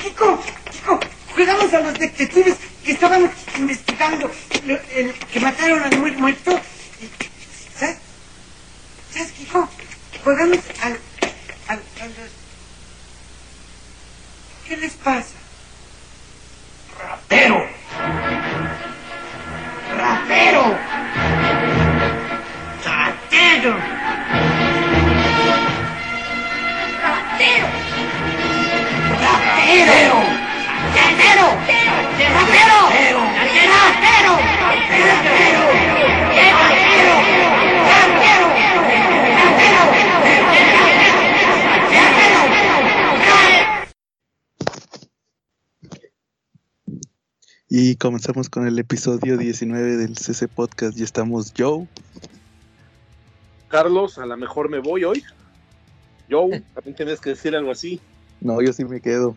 Kiko, Kiko, jugamos a los detectives que estaban investigando el, que mataron al muerto. ¿Sabes? ¿Sabes, Kiko? Jugamos al, a los... ¿Qué les pasa? ¡Rapero! ¡Rapero! ¡Rapero! ¡Rapero! Y comenzamos con el episodio 19 del CC Podcast. Y estamos Joe. Carlos, a lo mejor me voy hoy. Joe, también tienes que decir algo así. No, yo sí me quedo.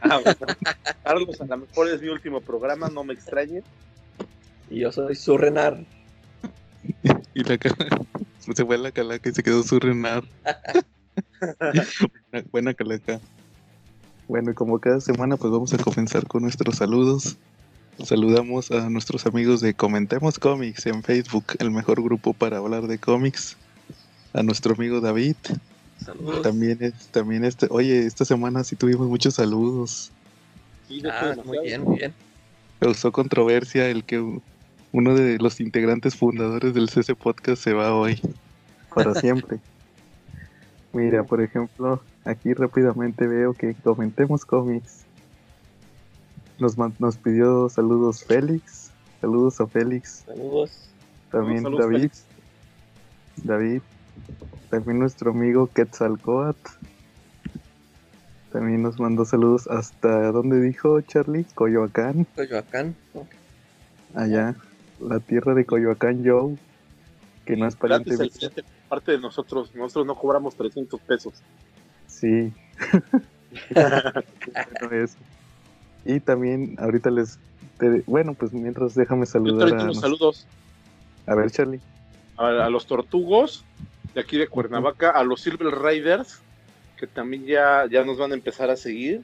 Ah, bueno. Carlos, a lo mejor es mi último programa, no me extrañe. Y yo soy Surrenar. Y la calaca. Se fue la calaca y se quedó su renar. buena, buena calaca. Bueno, y como cada semana, pues vamos a comenzar con nuestros saludos. Saludamos a nuestros amigos de Comentemos Comics en Facebook, el mejor grupo para hablar de cómics. A nuestro amigo David. Saludos. También es, también este, oye, esta semana sí tuvimos muchos saludos. Sí, Ah, muy bien, muy bien. Causó controversia el que uno de los integrantes fundadores del CC Podcast se va hoy. Para siempre. Mira, por ejemplo, aquí rápidamente veo que comentemos cómics. Nos, nos pidió saludos Félix. Saludos a Félix. Saludos. También Saludos, David. Félix. David. También nuestro amigo Quetzalcoatl. También nos mandó saludos hasta donde dijo Charlie, Coyoacán, Coyoacán. Ok. allá, la tierra de Coyoacán Joe, que no es pariente el parte de nosotros, nosotros no cobramos 300 pesos. Sí. Bueno, eso. Y también ahorita les te- bueno, pues mientras déjame saludar a, unos saludos a ver Charlie. a, a los tortugos de aquí de Cuernavaca, a los Silver Riders, que también ya, ya nos van a empezar a seguir,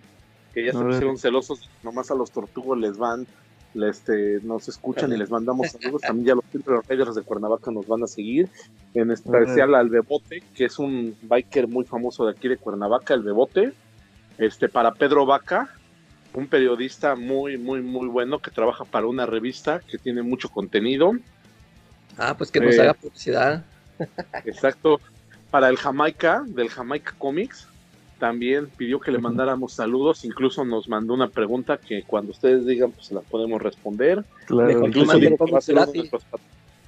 que ya se pusieron celosos, nomás a los tortugos les van, este, nos escuchan y les mandamos saludos, también ya los Silver Riders de Cuernavaca nos van a seguir, en especial al Bebote, que es un biker muy famoso de aquí de Cuernavaca, el Bebote, este, para Pedro Vaca, un periodista muy, muy, muy bueno que trabaja para una revista que tiene mucho contenido. Ah, pues que nos Eh. haga publicidad. Exacto. Para el Jamaica, del Jamaica Comics, también pidió que le mandáramos saludos. Incluso nos mandó una pregunta que cuando ustedes digan, pues se la podemos responder. Claro, Incluso manden dijo que va a ser nuestros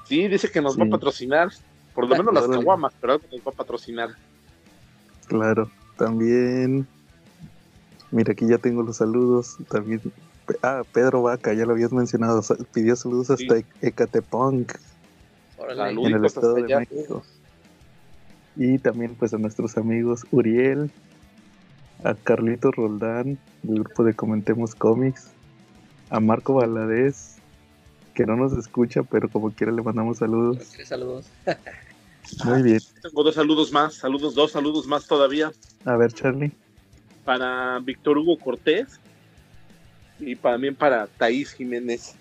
Sí, dice que nos va a patrocinar. Por lo menos las caguamas, pero algo nos va a patrocinar. claro. También Mira, aquí ya tengo los saludos. También Ah, Pedro Vaca, ya lo habías mencionado. Pidió saludos hasta Sí. Ecatepunk, En el Estado de allá. México. Y también pues a nuestros amigos Uriel, a Carlito Roldán, del grupo de Comentemos Comics, a Marco Valadez, que no nos escucha, pero como quiera le mandamos saludos. Saludos. Muy bien. Tengo dos saludos más, saludos, dos saludos más todavía. A ver, Charlie. Para Víctor Hugo Cortés y también para Thaís Jiménez.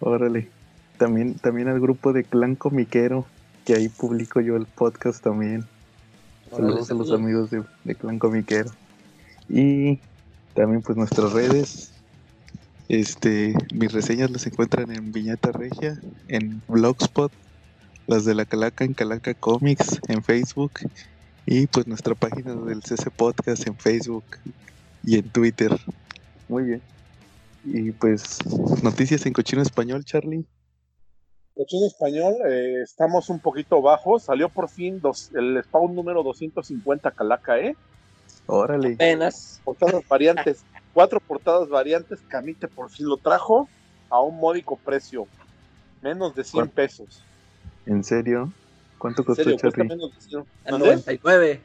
Órale. También, también al grupo de Clan Comiquero, que ahí publico yo el podcast también. Saludos a los amigos de, de Clan Comiquero. Y también pues nuestras redes. Este, mis reseñas las encuentran en Viñeta Regia, en Blogspot, las de la Calaca en Calaca Comics, en Facebook, y pues nuestra página del CC Podcast en Facebook y en Twitter. Muy bien. Y pues noticias en cochino español, Charlie. Cochino español, eh, estamos un poquito bajos. Salió por fin dos- el spawn número 250 Calaca, ¿eh? Órale. Apenas. Portadas variantes, cuatro portadas variantes. Camite por fin lo trajo a un módico precio, menos de 100 ¿Cuánto? pesos. ¿En serio? ¿Cuánto En costó serio, cuesta menos de 100. A ¿Mande? 99.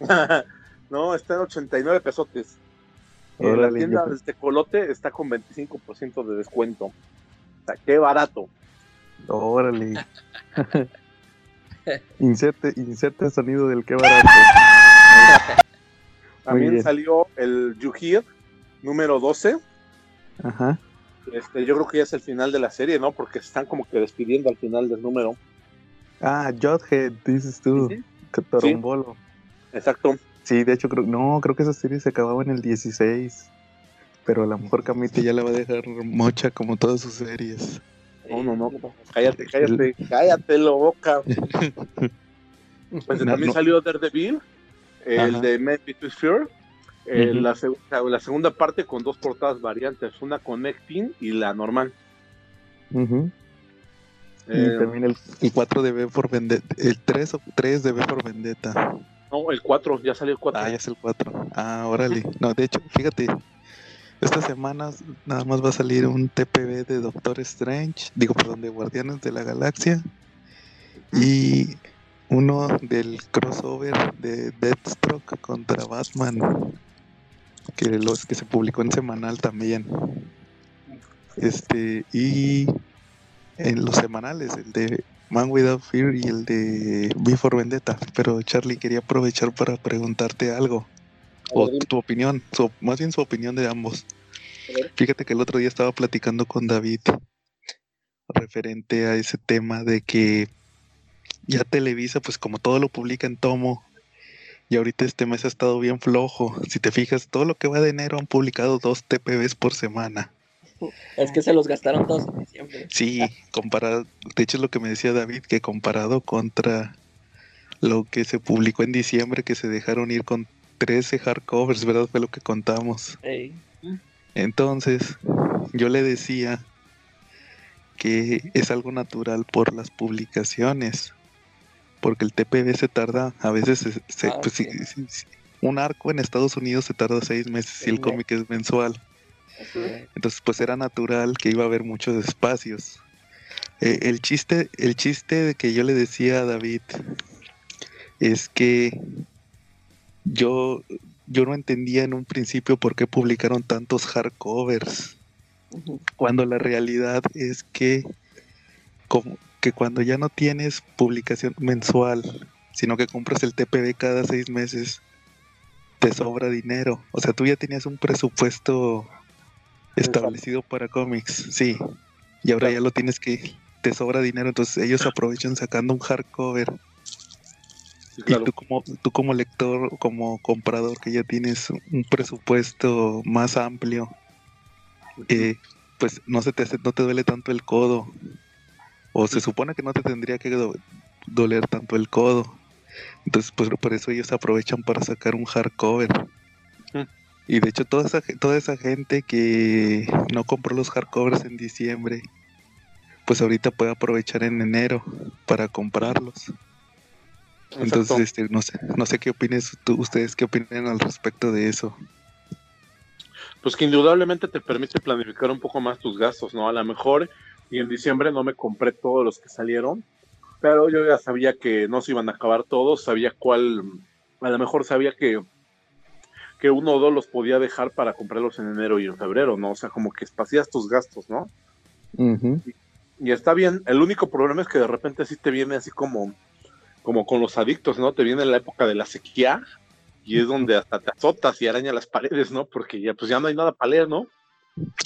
no, está en 89 pesotes. En la Órale, tienda yo- del Tecolote está con 25% de descuento. O sea, qué barato. Órale. inserte, inserte el sonido del que barato. También bien. salió el Yuhir número 12. Ajá. Este, yo creo que ya es el final de la serie, ¿no? Porque están como que despidiendo al final del número. Ah, Jughead, dices tú. Torombolo. Exacto. Sí, de hecho, creo, no, creo que esa serie se acababa en el 16. Pero a lo mejor Camite ya la va a dejar mocha como todas sus series. No, no, no. Cállate, cállate, cállate, la boca. Pues No, también no. salió Daredevil, el Ajá. de Men Between Fear. eh, Ujú. la, seg- la segunda parte con dos portadas variantes, una connecting y la normal. Ujú. Eh, y también el, el 4 de V por Vendetta. El 3, o 3 de V por Vendetta. no, el 4, ya salió el 4. Ah, ya es el 4. Ah, órale. No, de hecho, fíjate. Estas semanas nada más va a salir un TPB de Doctor Strange. Digo, perdón, de Guardianes de la Galaxia. Y uno del crossover de Deathstroke contra Batman. Que los que se publicó en semanal también. Este, y en los semanales, el de Man Without Fear y el de Before Vendetta. Pero Charlie quería aprovechar para preguntarte algo. O tu opinión, su- más bien su opinión de ambos. Fíjate que el otro día estaba platicando con David referente a ese tema de que ya Televisa, pues como todo lo publica en tomo, y ahorita este mes ha estado bien flojo. Si te fijas, todo lo que va de enero han publicado dos TPBs por semana. Es que se los gastaron todos en diciembre. Sí, comparado, de hecho es lo que me decía David, que comparado contra lo que se publicó en diciembre, que se dejaron ir con 13 hardcovers, ¿verdad? Fue lo que contamos. Entonces, yo le decía que es algo natural por las publicaciones, porque el TPB se tarda, a veces, se- se- Ah, pues, sí, un arco en Estados Unidos se tarda seis meses si el cómic es mensual. Entonces, pues era natural que iba a haber muchos espacios. Eh, el chiste, el chiste de que yo le decía a David es que yo, yo no entendía en un principio por qué publicaron tantos hardcovers, cuando la realidad es que, como, que cuando ya no tienes publicación mensual, sino que compras el TPB cada seis meses, te sobra dinero. O sea, tú ya tenías un presupuesto establecido para cómics, sí. Y ahora ya lo tienes que, te sobra dinero, entonces ellos aprovechan sacando un hardcover. Sí, Y tú como, tú como lector, como comprador que ya tienes un presupuesto más amplio, eh, pues no se te hace- no te duele tanto el codo. O se supone que no te tendría que do- doler tanto el codo. Entonces, pues por eso ellos aprovechan para sacar un hardcover. Y de hecho, toda esa, toda esa gente que no compró los hardcovers en diciembre, pues ahorita puede aprovechar en enero para comprarlos. Entonces, este, no sé, no sé qué opines tú, ustedes qué opinan al respecto de eso. pues que indudablemente te permite planificar un poco más tus gastos, ¿no? A lo mejor, y en diciembre no me compré todos los que salieron, pero yo ya sabía que no se iban a acabar todos, sabía cuál, a lo mejor sabía que, que uno o dos los podía dejar para comprarlos en enero y en febrero, ¿no? O sea, como que espacias tus gastos, ¿no? Y está bien, el único problema es que de repente sí te viene así como, como con los adictos, ¿no? Te viene la época de la sequía y es donde hasta te azotas y araña las paredes, ¿no? Porque ya pues ya no hay nada para leer, ¿no?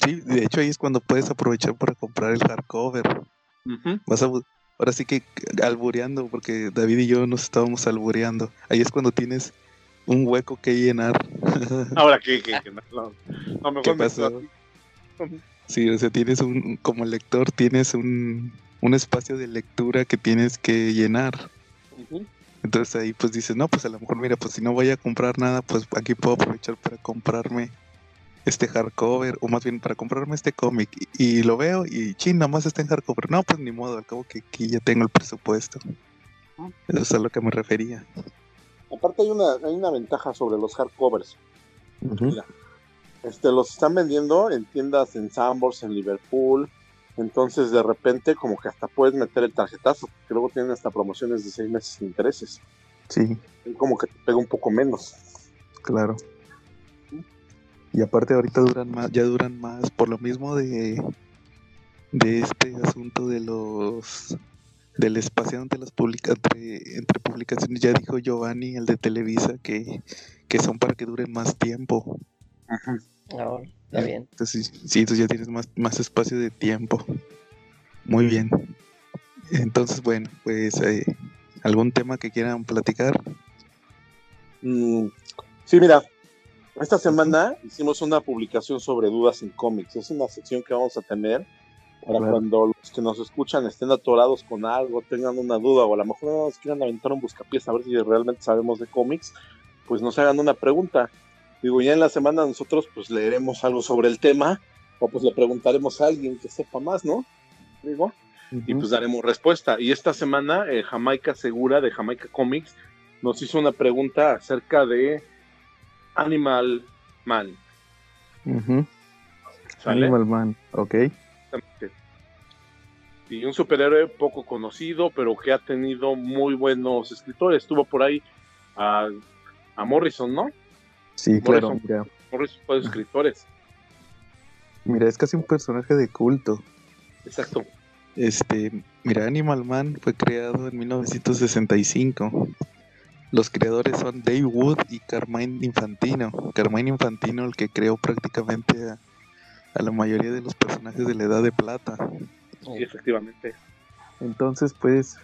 Sí, de hecho ahí es cuando puedes aprovechar para comprar el hardcover. Ujú. Vas a ahora sí que albureando, porque David y yo nos estábamos albureando. Ahí es cuando tienes un hueco que llenar. Ahora que, que, que no, no, no, mejor ¿Qué me pasó? Sí, o sea, tienes un, como lector, tienes un, un espacio de lectura que tienes que llenar. Entonces ahí pues dices, no, pues a lo mejor mira, pues si no voy a comprar nada, pues aquí puedo aprovechar para comprarme este hardcover, o más bien para comprarme este cómic. Y, y lo veo y chin, nada más está en hardcover. No, pues ni modo, al cabo que aquí ya tengo el presupuesto. Eso es a lo que me refería. Aparte hay una, hay una ventaja sobre los hardcovers. Mira, este, los están vendiendo en tiendas en Sambors, en Liverpool. Entonces de repente como que hasta puedes meter el tarjetazo. Que luego tienen hasta promociones de seis meses sin intereses. Sí, Y como que te pega un poco menos. claro. Y aparte ahorita duran más, ya duran más, por lo mismo de, de este asunto de los del espacio entre las publica entre, entre publicaciones ya dijo Giovanni, el de Televisa, que, que son para que duren más tiempo. Ahora, está bien. Entonces, sí, entonces ya tienes más, más espacio de tiempo. Muy bien. Entonces, bueno, pues eh, algún tema que quieran platicar. Mm, sí, mira, esta semana hicimos una publicación sobre dudas en cómics. Es una sección que vamos a tener para Claro. cuando los que nos escuchan estén atorados con algo, tengan una duda o a lo mejor no nos quieran aventar un buscapiés a ver si realmente sabemos de cómics, pues nos hagan una pregunta. Digo, ya en la semana nosotros pues leeremos algo sobre el tema o pues le preguntaremos a alguien que sepa más, ¿no? Digo, y pues daremos respuesta. Y esta semana eh, Jamaica Segura de Jamaica Comics nos hizo una pregunta acerca de Animal Man. Animal Man, ok. Y un superhéroe poco conocido, pero que ha tenido muy buenos escritores. Estuvo por ahí a, a Morrison, ¿no? Sí, claro, Morrison. mira, fue de escritores. mira, es casi un personaje de culto. Exacto. Este, mira, Animal Man fue creado en 1965. Los creadores son Dave Wood y Carmine Infantino. Carmine Infantino, el que creó prácticamente a, a la mayoría de los personajes de la Edad de Plata. Sí, efectivamente. Entonces, pues,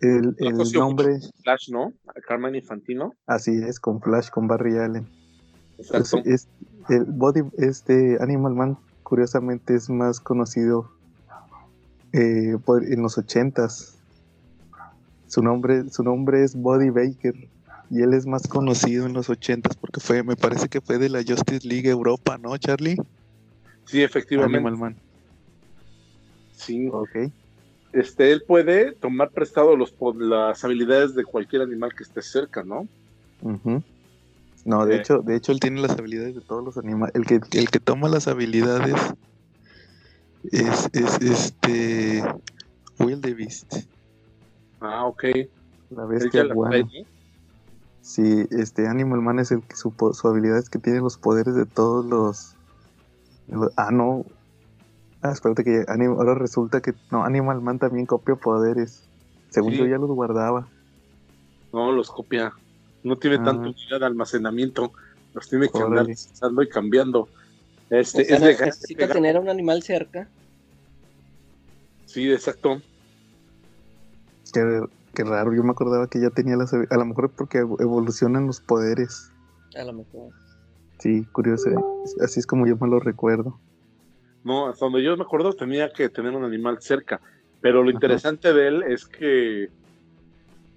el, el nombre, Flash, ¿no? Carmen Infantino. así es, con Flash, con Barry Allen. Exacto. Es, es- el body, este Animal Man, curiosamente, es más conocido eh, por- en los ochentas. Su nombre, su nombre es Buddy Baker y él es más conocido en los ochentas porque fue, me parece que fue de la Justice League Europa, ¿no, Charlie? Sí, efectivamente. Animal Man. Sí. Ok. Este, él puede tomar prestado los, las habilidades de cualquier animal que esté cerca, ¿no? No, de Eh. hecho, de hecho él tiene las habilidades de todos los animales. El que, el que toma las habilidades es, es este Wildebeest, Ah, ok. la bestia guana. Sí, este Animal Man es el que su, su habilidad es que tiene los poderes de todos los. los- ah, no. Ah, espérate que Anim- ahora resulta que. No, Animal Man también copia poderes. Según Sí. yo ya los guardaba. No, los copia. No tiene Ah. tanta unidad de almacenamiento. Los tiene que andar Órale. usando y cambiando. Este, O sea, es de necesita tener a un animal cerca. Sí, exacto. Qué, qué raro, yo me acordaba que ya tenía las. A lo mejor porque evo- evolucionan los poderes. A lo mejor. Sí, curioso. ¿eh? Así es como yo me lo recuerdo. No, hasta donde yo me acuerdo tenía que tener un animal cerca. Pero lo Ajá. interesante de él es que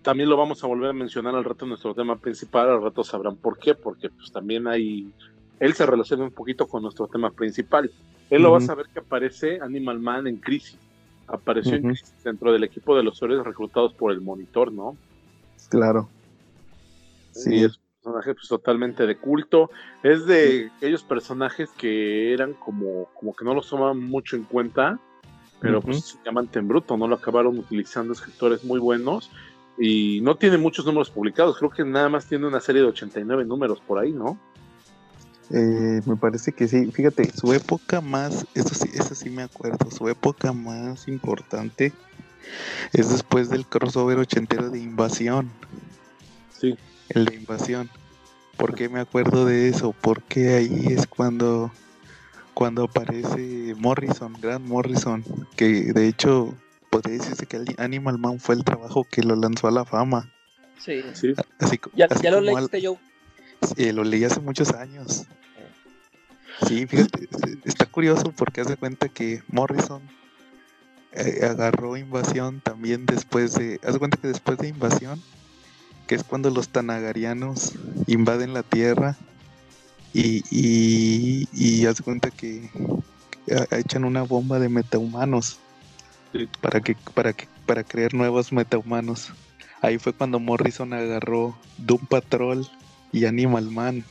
también lo vamos a volver a mencionar al rato en nuestro tema principal. Al rato sabrán por qué, porque pues también hay. Él se relaciona un poquito con nuestro tema principal. Él lo vas a ver que aparece Animal Man en crisis. Apareció en crisis dentro del equipo de los héroes reclutados por el monitor, ¿no? Claro. Y Sí. es un personaje pues, totalmente de culto. Es de aquellos personajes que eran como, como que no los tomaban mucho en cuenta, pero Ujú. pues se llaman Bruto, ¿no? Lo acabaron utilizando escritores muy buenos. Y no tiene muchos números publicados, creo que nada más tiene una serie de 89 números por ahí, ¿no? Eh, me parece que sí. Fíjate, su época más, eso sí, eso sí me acuerdo, su época más importante es después del crossover ochentero de Invasión, Sí, el de Invasión. ¿Por qué me acuerdo de eso? Porque ahí es cuando, cuando aparece Morrison, Grant Morrison, que de hecho podría decirse que Animal Man fue el trabajo que lo lanzó a la fama. Sí. sí. Así, Ya, así ya lo como al- leíste yo. Sí, lo leí hace muchos años. Sí, fíjate, está curioso porque hace cuenta que Morrison eh, agarró invasión también después de. Haz de cuenta que después de invasión, que es cuando los tanagarianos invaden la tierra y, y, y haz cuenta que echan una bomba de metahumanos Sí. para que para que para crear nuevos metahumanos. Ahí fue cuando Morrison agarró Doom Patrol y Animal Man.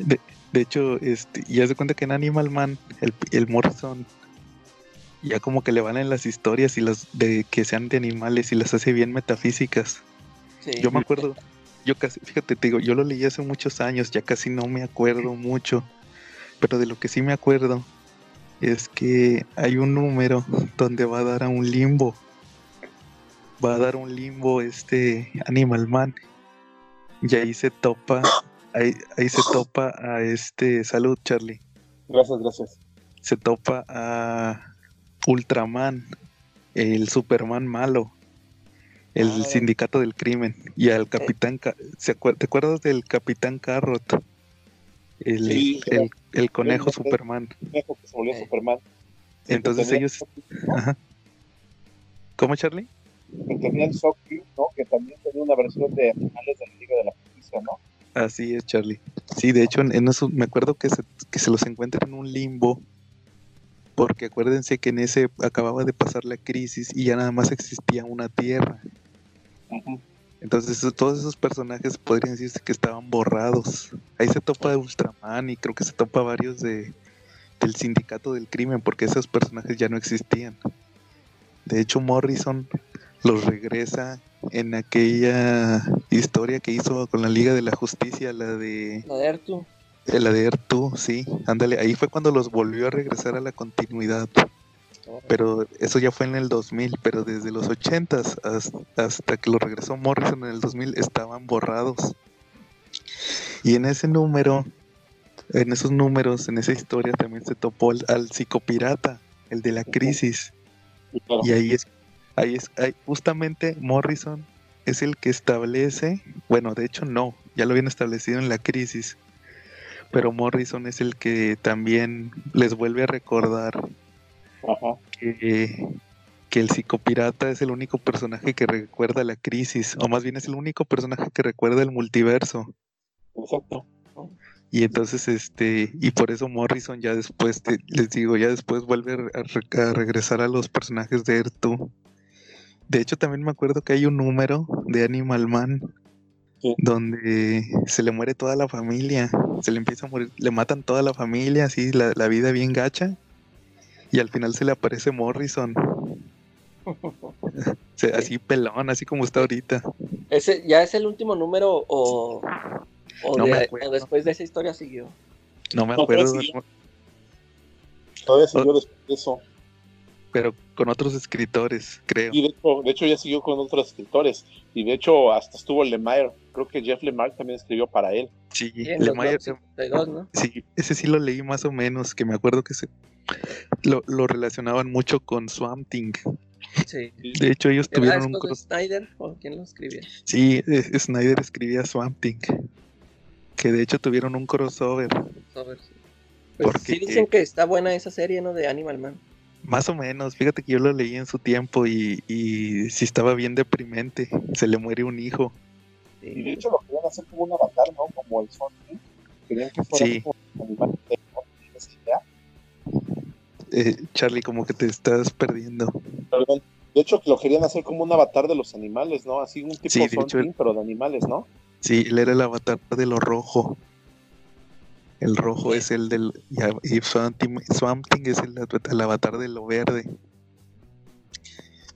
De, de hecho, este, y haz de cuenta que en Animal Man, el, el Morrison ya como que le van en las historias y las de que sean de animales y las hace bien metafísicas. Sí. Yo me acuerdo, yo casi, fíjate, te digo, yo lo leí hace muchos años, ya casi no me acuerdo mucho, pero de lo que sí me acuerdo es que hay un número donde va a dar a un limbo. Va a dar un limbo este Animal Man. Y ahí se topa, ahí, ahí se topa a este, salud Charlie, Gracias, gracias. se topa a Ultraman, el Superman malo, el Ah. sindicato del crimen, y al Capitán, Ca- ¿se ¿te acuerdas del Capitán Carrot? El, Sí. el, el conejo Sí. Superman. Dejo que se volvió Ok. Superman. Entonces ellos... Ajá. ¿Cómo, Charlie? Que tenía el Sockview, ¿no? Que también tenía una versión de animales de la Liga de la Justicia, ¿no? Así es, Charlie. Sí, de hecho, en, en eso me acuerdo que se, que se los encuentra en un limbo. Porque acuérdense que en ese acababa de pasar la crisis y ya nada más existía una tierra. Entonces todos esos personajes podrían decirse que estaban borrados. Ahí se topa de Ultraman y creo que se topa varios de del sindicato del crimen porque esos personajes ya no existían. De hecho Morrison los regresa en aquella historia que hizo con la Liga de la Justicia, la de La de Ertu. La de Ertu, sí, ándale, ahí fue cuando los volvió a regresar a la continuidad. Pero eso ya fue en el 2000, pero desde los 80s hasta, hasta que lo regresó Morrison en el 2000 estaban borrados. Y en ese número, en esos números, en esa historia también se topó al, al psicopirata, el de la crisis. Y ahí es, ahí es, ahí justamente Morrison es el que establece, bueno, de hecho no, ya lo habían establecido en la crisis, pero Morrison es el que también les vuelve a recordar ajá. que, que el psicopirata es el único personaje que recuerda la crisis, o más bien es el único personaje que recuerda el multiverso. Exacto. Y entonces, este, y por eso Morrison ya después, te- les digo, ya después vuelve a, a regresar a los personajes de Ertu. De hecho, también me acuerdo que hay un número de Animal Man Sí. donde se le muere toda la familia, se le empieza a morir, le matan toda la familia, así, la, la vida bien gacha, y al final se le aparece Morrison, Se- así pelón, así como está ahorita. Ese ya es el último número o, o, No de- me acuerdo. o después de esa historia siguió. No me No, acuerdo, sí. Todavía siguió después de eso. Pero con otros escritores, creo. Y de hecho, de hecho ya siguió con otros escritores. Y de hecho hasta estuvo Lemire. Creo que Jeff Lemire también escribió para él. Sí, Sí, Lemire- 52, ¿no? Sí, ese sí lo leí más o menos, que me acuerdo que se lo, lo relacionaban mucho con Swamp Thing. Sí. De hecho, ellos ¿Era tuvieron un cross. Snyder o quién lo escribía? Sí, eh, Snyder escribía Swamp Thing. Que de hecho tuvieron un crossover. Pues Porque- sí dicen que está buena esa serie, ¿no? De Animal Man. Más o menos, fíjate que yo lo leí en su tiempo y, y sí estaba bien deprimente. Se le muere un hijo. Y de hecho lo querían hacer como un avatar, ¿no? Como el Sonic. Querían que fuera Sí. como animal de esa idea. Eh, Charlie, como que te estás perdiendo. Perdón. De hecho, que lo querían hacer como un avatar de los animales, ¿no? Así un tipo Sí, de hecho, pero de animales, ¿no? Sí, él era el avatar de lo rojo. El rojo es el del. Y, a- y Swamp Thing, es el, avatar de lo verde.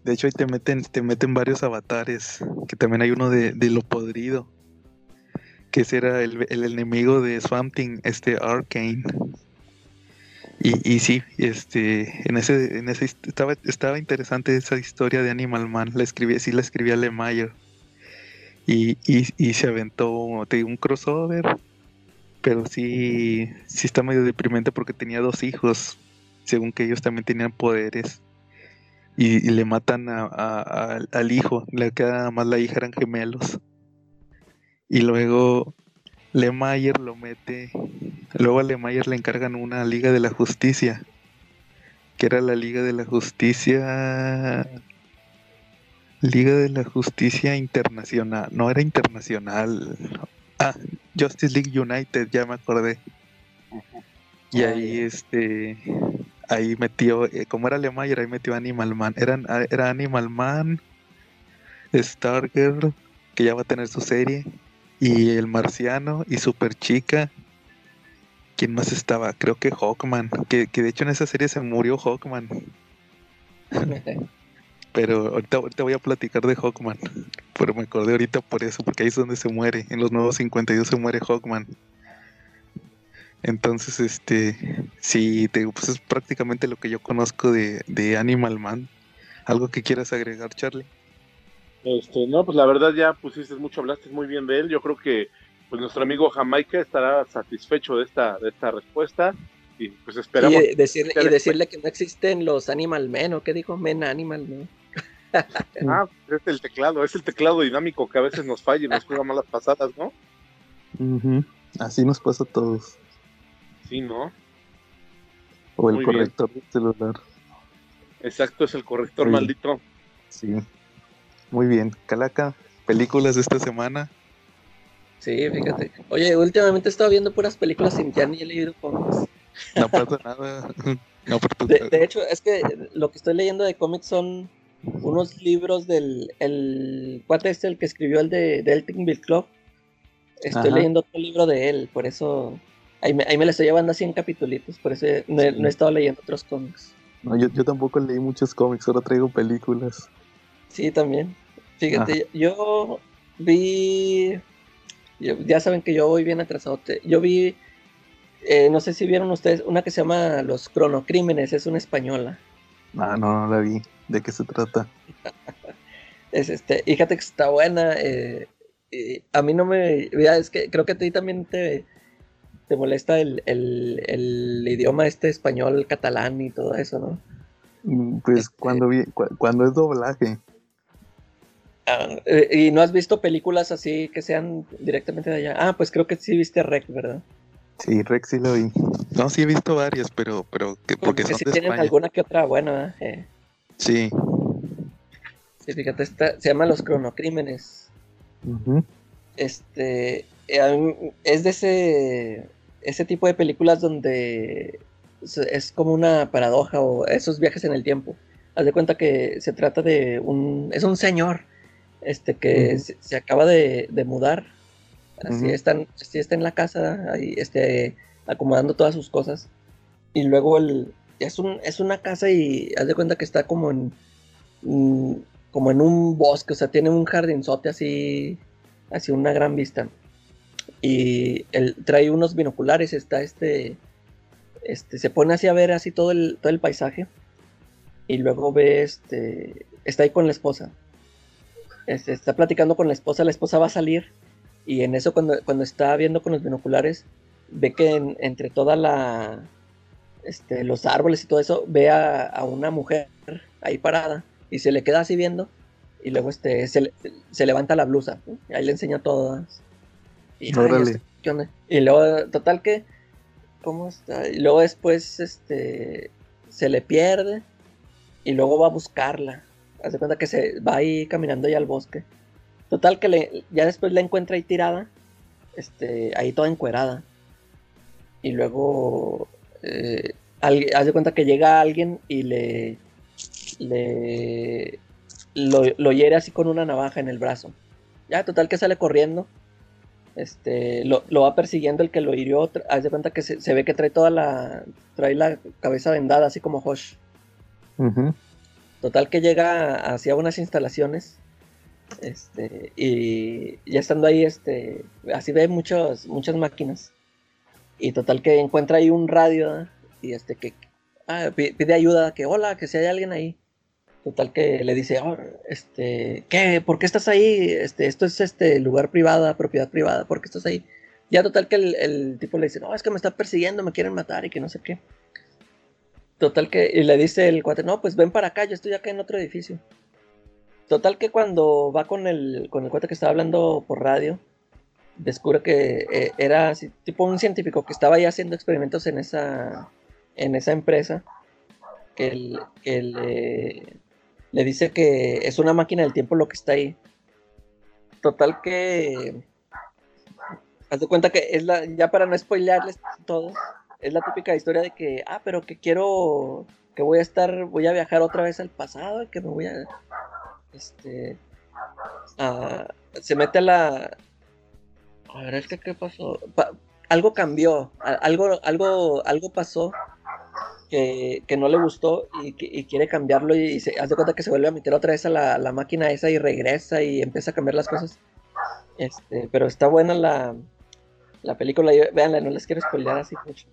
De hecho, ahí te meten, te meten varios avatares. Que también hay uno de, lo podrido. Que ese era el, el enemigo de Swamp Thing, este Arcane. Y, y sí, este, en ese, en ese estaba, estaba interesante esa historia de Animal Man. La escribí, sí la escribía Lemire. Y, y, se aventó un crossover. Pero sí, sí está medio deprimente porque tenía dos hijos. Según que ellos también tenían poderes. Y, le matan a, a- al hijo. Le queda más la hija, eran gemelos. Y luego Lemire lo mete. Luego a Lemire le encargan una Liga de la Justicia. Que era la Liga de la Justicia. Liga de la Justicia Internacional. No era internacional. Ah, Justice League United, ya me acordé. Y Ah, ahí este. Ahí metió, eh, como era Lemire, ahí metió Animal Man. Eran, ah, era Animal Man, Stargirl, que ya va a tener su serie, y El Marciano, y Super Chica. ¿Quién más estaba? Creo que Hawkman, que, que de hecho en esa serie se murió Hawkman. Pero ahorita, ahorita voy a platicar de Hawkman. Pero me acordé ahorita por eso, porque ahí es donde se muere. En los nuevos 52 se muere Hawkman. Entonces, este, sí, te digo, pues es prácticamente lo que yo conozco de, de Animal Man. ¿Algo que quieras agregar, Charlie? Este, no, pues la verdad ya pusiste mucho, hablaste muy bien de él. Yo creo que pues nuestro amigo Jamaica estará satisfecho de esta, de esta respuesta. Y pues esperamos. Y decirle, y decirle que no existen los Animal Men, ¿o qué dijo Men Animal Men? Ah, es el teclado, es el teclado dinámico que a veces nos falla y nos juega malas pasadas, ¿no? Así nos pasa a todos. Sí, ¿no? O el Muy bien. corrector del celular. Exacto, es el corrector Sí. maldito. Sí. Muy bien. Calaca, películas de esta semana. Sí, fíjate. Oye, últimamente he estado viendo puras películas y ya ni he leído cómics. No pasa nada. No, De, de hecho, es que lo que estoy leyendo de cómics son unos libros del el cuate este, el que escribió el de Bill Club. Estoy Ajá. leyendo otro libro de él, por eso ahí me, ahí me lo estoy llevando así en capitulitos, por eso no he, no he estado leyendo otros cómics. no, yo, yo tampoco leí muchos cómics, ahora traigo películas. Sí, también. Fíjate, yo vi. yo- ya saben que yo voy bien atrasado. Yo vi. eh, no sé si vieron ustedes una que se llama Los Cronocrímenes, es una española. Ah, no, no la vi. ¿De qué se trata? Es este, fíjate que está buena. eh, a mí no me. ya, es que creo que a ti también te, te molesta el, el- el idioma este español, catalán y todo eso, ¿no? Mm, Pues Este- cuando vi, cu- cuando es doblaje. Ah, eh, y no has visto películas así que sean directamente de allá. Ah, pues creo que sí viste Rec, ¿verdad? Sí, Rex sí lo vi. No, sí he visto varias, pero, pero que, porque Porque son sí de tienen España. alguna que otra buena. eh. Sí. Sí, fíjate, esta, se llama Los Cronocrímenes. Ujú. Este, eh, es de ese, ese tipo de películas donde es, como una paradoja o esos viajes en el tiempo. Haz de cuenta que se trata de un, es un señor, este, que se, se acaba de, de mudar. Así Ujú. está, en- así está en la casa, ahí, este, acomodando todas sus cosas. Y luego el, es, un, es una casa y haz de cuenta que está como en, mm, como en un bosque, o sea, tiene un jardinzote así, así una gran vista. Y él trae unos binoculares, está este, este, se pone así a ver así todo el, todo el paisaje. Y luego ve, este, está ahí con la esposa. Este, está platicando con la esposa, la esposa va a salir. Y en eso, cuando, cuando está viendo con los binoculares, ve que en- entre toda la, este, los árboles y todo eso, ve a, a una mujer ahí parada y se le queda así viendo y luego este, se, se levanta la blusa, y ahí le enseña todas. Y, ay, este. Y luego, total que, ¿cómo está? Y luego después, este, se le pierde y luego va a buscarla. Hace cuenta que se va ahí caminando ya al bosque. Total que le, ya después la encuentra ahí tirada, este, ahí toda encuerada. Y luego, eh, al- haz de cuenta que llega alguien y le, le lo, lo hiere así con una navaja en el brazo. Ya, total que sale corriendo. Este, lo, lo va persiguiendo el que lo hirió. Haz de cuenta que se, se ve que trae toda la, trae la cabeza vendada, así como Hosh. Ujú. Total que llega hacia unas instalaciones. Este, y ya estando ahí, este, así ve muchos, muchas máquinas. Y total que encuentra ahí un radio y este que ah, pi- pide ayuda, que hola, que si hay alguien ahí. Total que le dice, "Oh, este, ¿qué? ¿Por qué estás ahí? Este, esto es este lugar privada, propiedad privada, ¿por qué estás ahí? Ya total que el, el tipo le dice, no, es que me están persiguiendo, me quieren matar y que no sé qué. Total que, y le dice el cuate, no, pues ven para acá, yo estoy acá en otro edificio. Total que cuando va con el, con el cuate que estaba hablando por radio, descubre que eh, era así, tipo un científico que estaba ahí haciendo experimentos en esa, en esa empresa, que, le, le dice que es una máquina del tiempo lo que está ahí. Total que, haz de cuenta que es la, ya para no spoilearles todo, es la típica historia de que, ah, pero que quiero, que voy a estar, voy a viajar otra vez al pasado y que me voy a, este, a- se mete a la, a ver, es que qué pasó, Pa- algo cambió, algo, algo, algo pasó que, que no le gustó y, que- y quiere cambiarlo y, y se hace cuenta que se vuelve a meter otra vez a la, la máquina esa y regresa y empieza a cambiar las cosas. Este, pero está buena la, la película, véanla, no les quiero spoilear así mucho.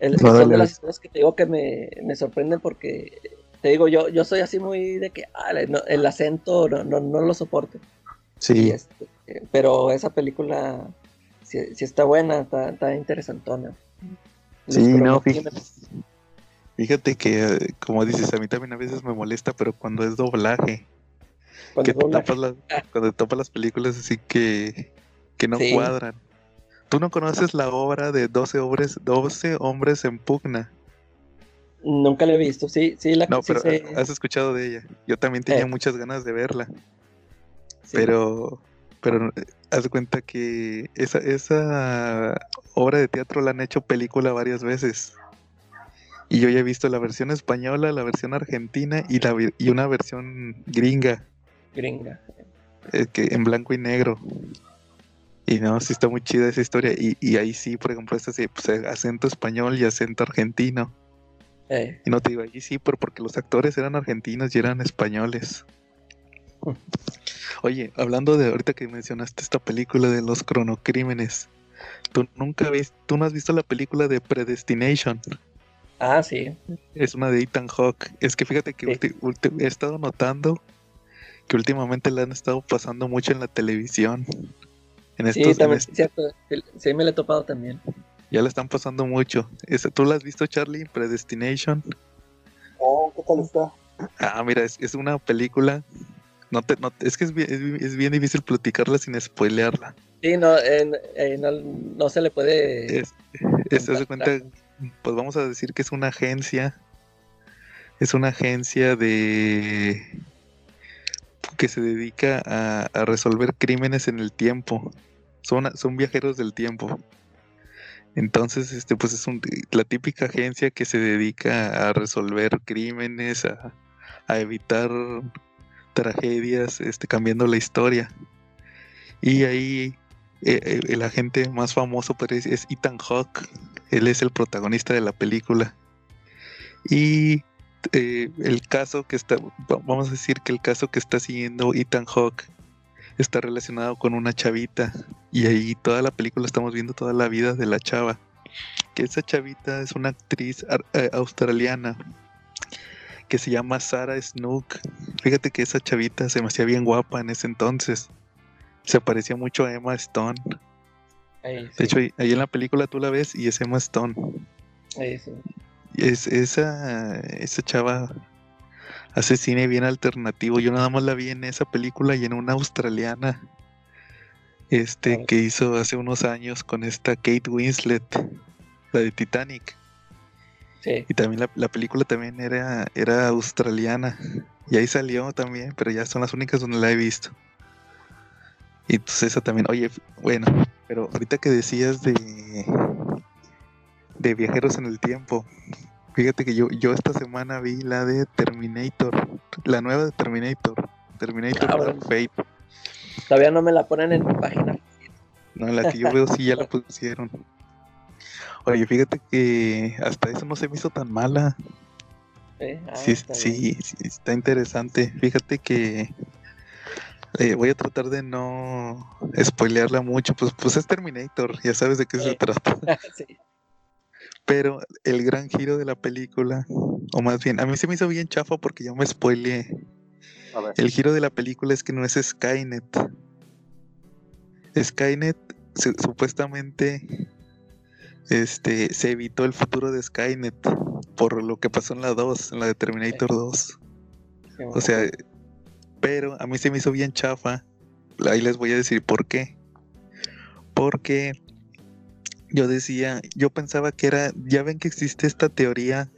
El, No, son de las historias que te digo que me, me sorprenden porque, te digo, yo, yo soy así muy de que ah, no, el acento no, no, no lo soporto. Y Sí, este, eh, pero esa película sí, sí está buena, está, está interesantona. Los Sí, no, cronocrímenes. fíjate que, como dices, a mí también a veces me molesta, pero cuando es doblaje, Cuando que te dobla- tapas las, cuando te tapas las películas así que, que no Sí. cuadran. Tú no conoces la obra de 12 hombres, 12 hombres en pugna. Nunca la he visto, sí, sí, la No, sí pero sé, has escuchado de ella. Yo también tenía Eh. muchas ganas de verla, sí. pero, pero eh, haz de cuenta que esa, esa obra de teatro la han hecho película varias veces. Y yo ya he visto la versión española, la versión argentina y, la, y una versión gringa. gringa. eh, que en blanco y negro. Y no, sí está muy chida esa historia. Y, y ahí sí, por ejemplo, este sí, pues, eh, acento español y acento argentino. Eh, Y no te digo, ahí sí, pero porque los actores eran argentinos y eran españoles. Mm. Oye, hablando de ahorita que mencionaste esta película de los cronocrímenes, tú nunca ves, tú no has visto la película de Predestination. ah, sí. Es una de Ethan Hawke. Es que fíjate que Sí. he estado notando que últimamente la han estado pasando mucho en la televisión. En Sí, estos, en también, est- cierto. sí, Sí, me la he topado también. Ya la están pasando mucho. Esa- ¿Tú la has visto, Charlie? Predestination. Oh, ¿qué tal está? Ah, mira, es, es una película. No te, no, es que es bien, es bien- es bien difícil platicarla sin spoilearla. Sí, no, eh, eh, no, no se le puede. Es, cuenta, pues vamos a decir que es una agencia. Es una agencia de que se dedica a, a resolver crímenes en el tiempo. Son, son viajeros del tiempo. Entonces, este, pues es un- la típica agencia que se dedica a resolver crímenes, a, evitar tragedias, este, cambiando la historia. Y ahí eh, eh, el agente más famoso pues, es, Ethan Hawke. Él es el protagonista de la película. Y eh, el caso que está, va- vamos a decir que el caso que está siguiendo Ethan Hawke está relacionado con una chavita. Y ahí toda la película estamos viendo toda la vida de la chava. Que esa chavita es una actriz eh, australiana que se llama Sarah Snook. Fíjate que esa chavita se me hacía bien guapa en ese entonces. Se parecía mucho a Emma Stone. Ahí, De hecho, ahí, ahí en la película tú la ves y es Emma Stone. ahí, sí. Es, esa, esa chava hace cine bien alternativo. Yo nada más la vi en esa película y en una australiana. Este que hizo hace unos años con esta Kate Winslet, la de Titanic. Sí. Y también la, la película también era, era australiana. Y ahí salió también, pero ya son las únicas donde la he visto. Y pues esa también, oye, bueno, pero ahorita que decías de de viajeros en el tiempo, fíjate que yo, yo esta semana vi la de Terminator, la nueva de Terminator, Terminator Ah, Fate. Todavía no me la ponen en mi página. No, la que yo veo sí ya la pusieron. Oye, fíjate que hasta eso no se me hizo tan mala. ¿eh? Ah, Sí, está sí, sí, interesante. Fíjate que eh, voy a tratar de no spoilearla mucho. Pues, pues es Terminator, ya sabes de qué se Sí. trata. Sí. Pero el gran giro de la película, o más bien, a mí se me hizo bien chafa porque yo me spoileé. A ver. El giro de la película es que no es Skynet. Skynet supuestamente este, se evitó el futuro de Skynet por lo que pasó en la 2, en la de Terminator 2. Sí, O sea, pero a mí se me hizo bien chafa. Ahí les voy a decir por qué. Porque yo decía, yo pensaba que era, ya ven que existe esta teoría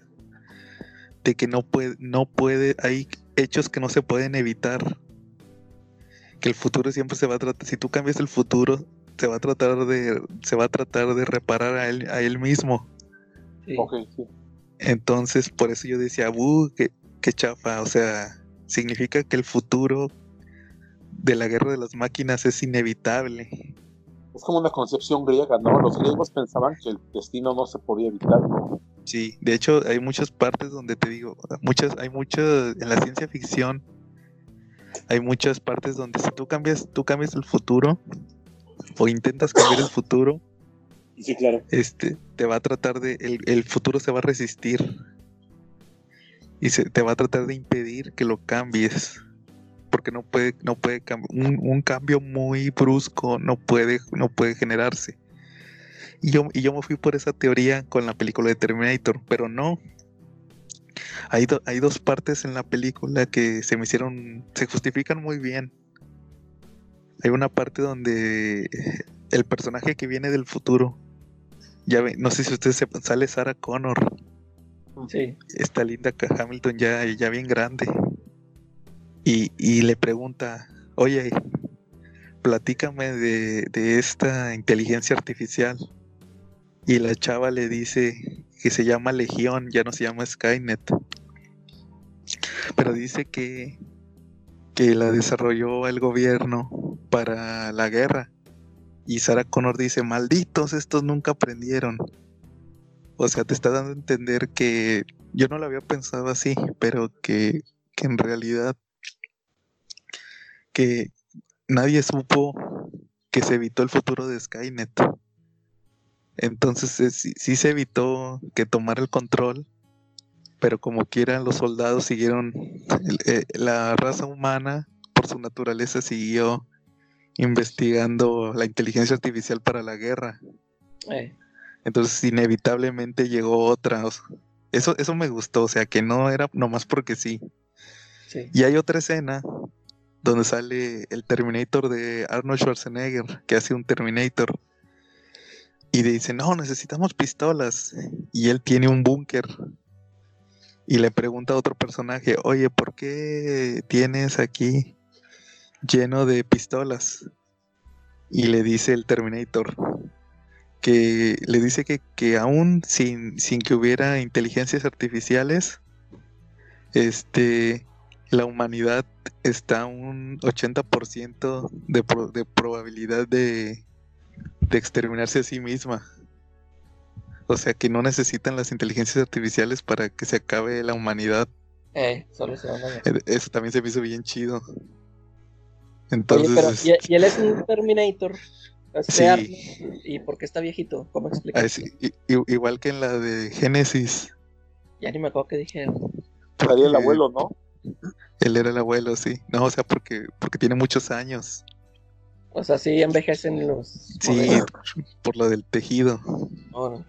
de que no puede, no puede, hay hechos que no se pueden evitar. Que el futuro siempre se va a tratar, si tú cambias el futuro, se va a tratar de, se va a tratar de reparar a él, a él mismo. sí. Ok, sí. Entonces, por eso yo decía, ¡buh! Qué, qué chafa! O sea, significa que el futuro de la guerra de las máquinas es inevitable. Es como una concepción griega, ¿no? Los griegos pensaban que el destino no se podía evitar, ¿no? Sí, de hecho, hay muchas partes donde te digo, muchas, hay muchas, en la ciencia ficción, hay muchas partes donde si tú cambias, tú cambias el futuro, o intentas cambiar el futuro, Sí, claro. este, te va a tratar de, el, el futuro se va a resistir y se, te va a tratar de impedir que lo cambies, porque no puede, no puede un, un cambio muy brusco no puede, no puede generarse. Y yo, y yo me fui por esa teoría con la película de Terminator, pero no. Hay, do- hay dos partes en la película que se me hicieron, se justifican muy bien. Hay una parte donde el personaje que viene del futuro, ya ve- no sé si ustedes sepan, sale Sarah Connor, Sí. esta linda Hamilton ya, ya bien grande. Y, le pregunta, oye, platícame de, de esta inteligencia artificial. Y la chava le dice que se llama Legión, ya no se llama Skynet. Pero dice que, que la desarrolló el gobierno para la guerra. Y Sarah Connor dice, malditos, estos nunca aprendieron. O sea, te está dando a entender que yo no lo había pensado así, pero que, que en realidad que nadie supo que se evitó el futuro de Skynet. Entonces eh, sí, sí se evitó que tomara el control, pero como quiera los soldados siguieron, eh, la raza humana por su naturaleza siguió investigando la inteligencia artificial para la guerra. Eh, Entonces inevitablemente llegó otra. o sea, Eso, eso me gustó, o sea que no era nomás porque sí. sí. Y hay otra escena donde sale el Terminator de Arnold Schwarzenegger, que hace un Terminator. Y dice, no, necesitamos pistolas. Y él tiene un búnker. Y le pregunta a otro personaje, oye, ¿por qué tienes aquí lleno de pistolas? Y le dice el Terminator que le dice que, que aún sin, sin que hubiera inteligencias artificiales, este, la humanidad está a un 80% de, pro- de probabilidad de, de exterminarse a sí misma. O sea que no necesitan las inteligencias artificiales para que se acabe la humanidad. Eh, solo se van a ver. Eh, Eso también se me hizo bien chido. Oye, Entonces, pero y, y él es un Terminator. Sí. Arnold, ¿Y por qué está viejito? ¿Cómo explicas? igual que en la de Génesis. Ya ni me acuerdo qué dije. Estaría el porque abuelo, ¿no? Él era el abuelo, sí. No, o sea, porque, porque tiene muchos años. O sea, sí envejecen los. Sí, por lo del tejido. No.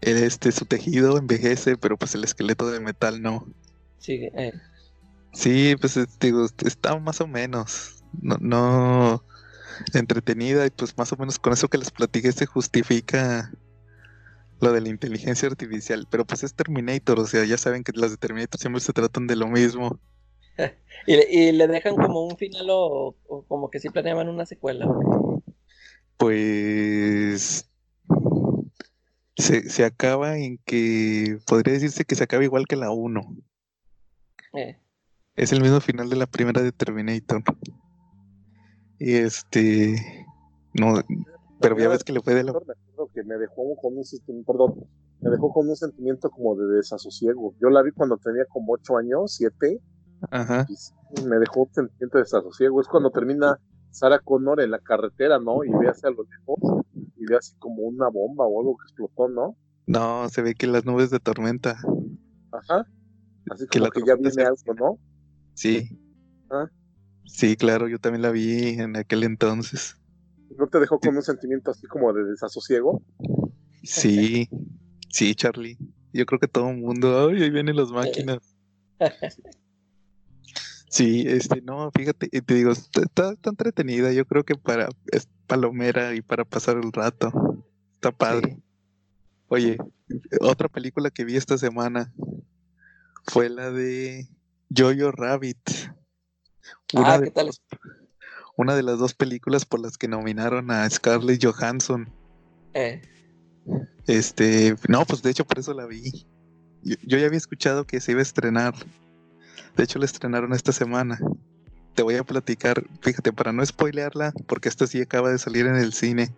El, Este, su tejido envejece, pero pues el esqueleto de metal no. Sí, eh, Sí, pues digo, está más o menos. No, no entretenida y pues más o menos con eso que les platiqué se justifica lo de la inteligencia artificial. Pero pues es Terminator, o sea, ya saben que las de Terminator siempre se tratan de lo mismo. Y, le- y le dejan como un final o, o como que sí planeaban una secuela. Pues se, se acaba en que podría decirse que se acaba igual que la 1. Eh, Es el mismo final de la primera de Terminator. Y este. No. Pero ya ves que le fue de la. Que me dejó con un sentimiento, perdón, me dejó con un sentimiento como de desasosiego. Yo la vi cuando tenía como 8 años, 7, Ajá. y me dejó un sentimiento de desasosiego. Es cuando termina Sarah Connor en la carretera, ¿no? Y ve hacia lo lejos y ve así como una bomba o algo que explotó, ¿no? No, se ve que las nubes de tormenta. Ajá. Así Que como la que ya viene algo, ¿no? Sí. Ah. Sí, claro, yo también la vi en aquel entonces. ¿No te dejó con un sentimiento así como de desasosiego? Sí. Sí, Charlie. Yo creo que todo el mundo. Ay, ahí vienen las máquinas. Sí, este, no, fíjate, y te digo, está, está- está entretenida. Yo creo que para. Es palomera y para pasar el rato. Está padre. Oye, otra película que vi esta semana fue la de Jojo Rabbit. Una, Ah, de, ¿qué tal? Una de las dos películas por las que nominaron a Scarlett Johansson. eh, Este, no, pues de hecho por eso la vi. Yo, yo ya había escuchado que se iba a estrenar. De hecho la estrenaron esta semana. Te voy a platicar, fíjate, para no spoilearla, porque esta sí acaba de salir en el cine.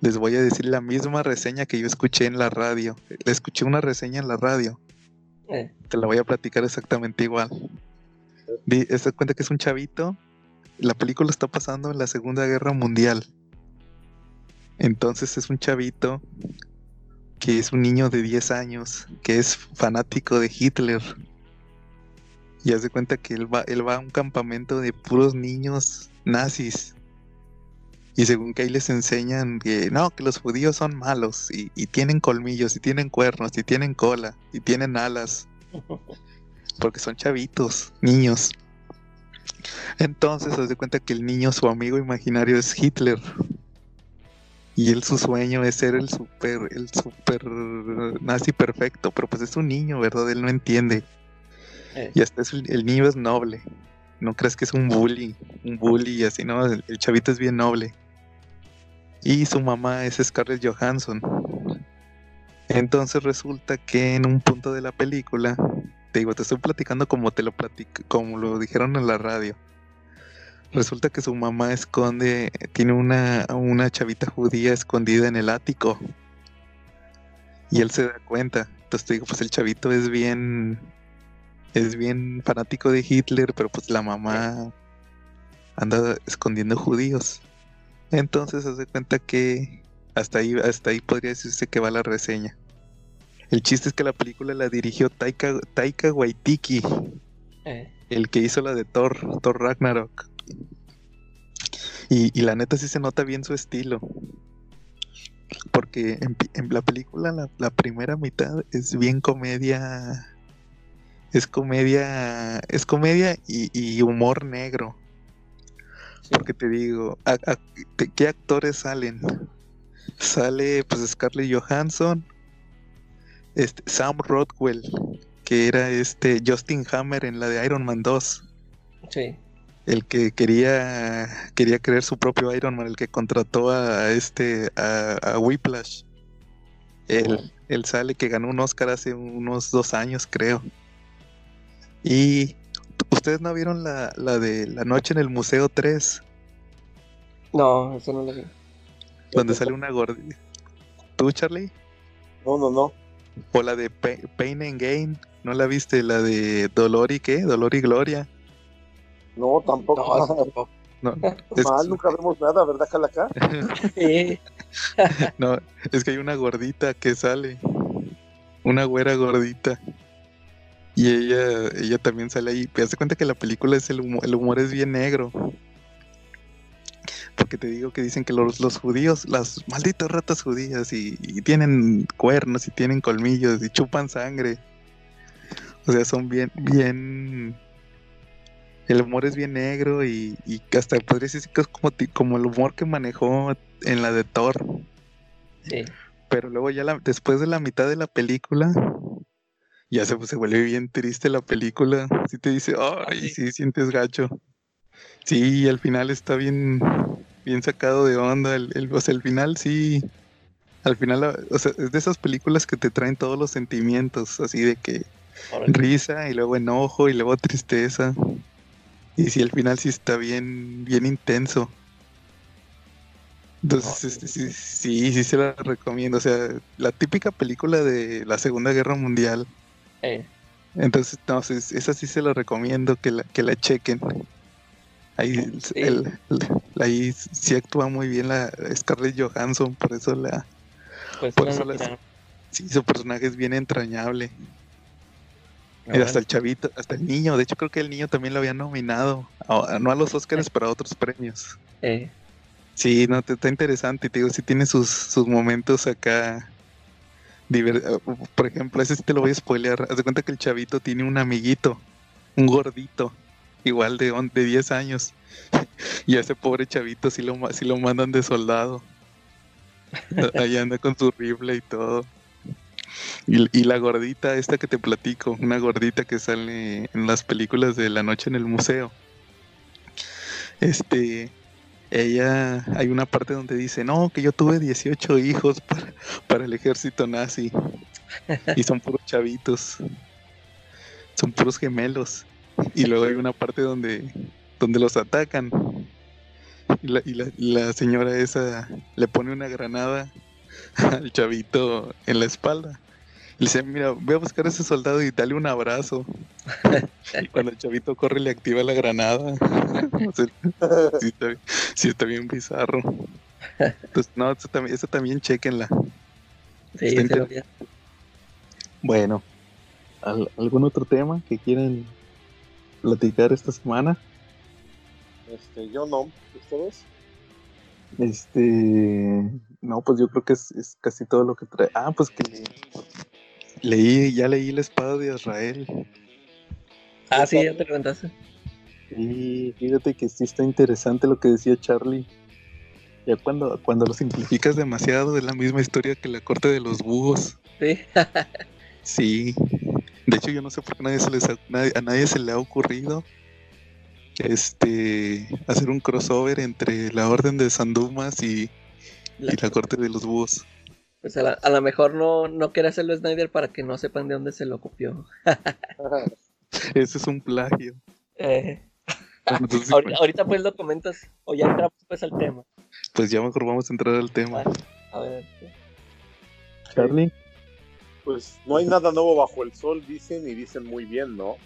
Les voy a decir la misma reseña que yo escuché en la radio. Le escuché una reseña en la radio. eh, Te la voy a platicar exactamente igual. Di, se cuenta que es un chavito. La película está pasando en la Segunda Guerra Mundial. Entonces es un chavito que es un niño de 10 años, que es fanático de Hitler. Y hace cuenta que él va, él va a un campamento de puros niños nazis. Y según que ahí les enseñan que no, que los judíos son malos y, y tienen colmillos y tienen cuernos y tienen cola y tienen alas. Porque son chavitos, niños. Entonces se hace cuenta que el niño, su amigo imaginario es Hitler. Y él su sueño es ser el super, el super nazi perfecto, pero pues es un niño, ¿verdad? Él no entiende. Eh, Y hasta es el, el niño es noble. No crees que es un bully, un bully y así, ¿no? El, el chavito es bien noble. Y su mamá es Scarlett Johansson. Entonces resulta que en un punto de la película, te digo, te estoy platicando como te lo platic como lo dijeron en la radio. Resulta que su mamá esconde, tiene una, una chavita judía escondida en el ático. Y él se da cuenta. Entonces te digo, pues el chavito es bien, es bien fanático de Hitler, pero pues la mamá anda escondiendo judíos. Entonces da cuenta que hasta ahí, hasta ahí podría decirse que va la reseña. El chiste es que la película la dirigió Taika, Taika Waititi, eh, el que hizo la de Thor, Thor Ragnarok. Y, y la neta sí se nota bien su estilo. Porque en, la película la, la primera mitad es bien comedia. Es comedia. Es comedia y, y humor negro. Porque te digo, a- a- ¿de ¿qué actores salen? Sale pues Scarlett Johansson, este, Sam Rockwell, que era este Justin Hammer en la de Iron Man 2 sí. el que quería quería crear su propio Iron Man, el que contrató a este a, a Whiplash. Él, él sale que ganó un Oscar hace unos dos años, creo. Y ustedes no vieron la, la de La Noche en el Museo 3, No, eso no lo vi. donde sale una gordita. ¿Tú, Charlie? No, no, no. O la de Pa- Pain and Gain, ¿no la viste? La de Dolor y qué? Dolor y Gloria. No, tampoco. No, eso tampoco. No, es, Mal, nunca vemos nada, ¿verdad, Calaca? Sí. no, es que hay una gordita que sale. Una güera gordita. Y ella, ella también sale ahí. Pero se cuenta que la película es el humor, el humor es bien negro. Porque te digo que dicen que los, los judíos, las malditas ratas judías, y, y tienen cuernos y tienen colmillos y chupan sangre. O sea, son bien, bien. El humor es bien negro y, y hasta podría decir que es como, como el humor que manejó en la de Thor. Sí. Pero luego ya la- después de la mitad de la película, ya se, se vuelve bien triste la película. Sí te dice, ay, sí, sientes gacho. Sí, y al final está bien, bien sacado de onda. El, el- o sea, el final sí. Al final, o sea, es de esas películas que te traen todos los sentimientos, así de que Órale. risa y luego enojo y luego tristeza. Y sí, al final sí está bien, bien intenso. Entonces, No, este, sí, sí, sí se la recomiendo. O sea, la típica película de la Segunda Guerra Mundial. Eh, Entonces, no, esa sí se la recomiendo que la, que la chequen. Ahí, Sí. el- el- ahí sí actúa muy bien la Scarlett Johansson, por eso la, pues Por eso no, mira, sí, su personaje es bien entrañable. no, Y hasta el chavito, hasta el niño, de hecho creo que el niño también lo había nominado, a- no a los Oscars, pero a otros premios. eh, Sí, no, te- está interesante, te digo, sí tiene sus, sus momentos acá. diver- eh, Por ejemplo, ese sí te lo voy a spoilear. Haz de cuenta que el chavito tiene un amiguito, un gordito, igual de, de 10 años. Y a ese pobre chavito sí lo, sí lo mandan de soldado. Ahí anda con su rifle y todo. Y, y la gordita, esta que te platico, una gordita que sale en las películas de La Noche en el Museo. Este, ella, hay una parte donde dice, no, que yo tuve 18 hijos para, para el ejército nazi. Y son puros chavitos. Son puros gemelos. Y luego hay una parte donde, donde los atacan. Y la, y la- señora esa le pone una granada al chavito en la espalda. Le dice, mira, voy a buscar a ese soldado y dale un abrazo. y cuando el chavito corre le activa la granada. Sí, está, sí está bien bizarro. Entonces, no, eso también, eso también chequenla. Sí. Bueno, ¿al- ¿algún otro tema que quieran platicar esta semana? Este, yo no, ¿ustedes? Este, no, pues yo creo que es, es casi todo lo que trae. Ah, pues que le- leí, ya leí la espada de Israel. Ah, sí, ya te levantaste. Y fíjate que sí está interesante lo que decía Charlie. Ya cuando, cuando lo simplificas demasiado, es la misma historia que la corte de los búhos. Sí. Sí. De hecho, yo no sé por qué nadie se les ha- nadie- a nadie se le ha ocurrido este hacer un crossover entre la orden de Sandumas y, La- y la corte de los búhos. Pues a, la- a lo mejor no, no quiere hacerlo Snyder para que no sepan de dónde se lo copió. Ese es un plagio. Eh, Entonces, ahorita, ahorita pues lo comentas o ya entramos pues al tema. pues ya mejor vamos a entrar al tema. A ver. Charlie. Pues no hay nada nuevo bajo el sol, dicen y dicen muy bien, ¿no?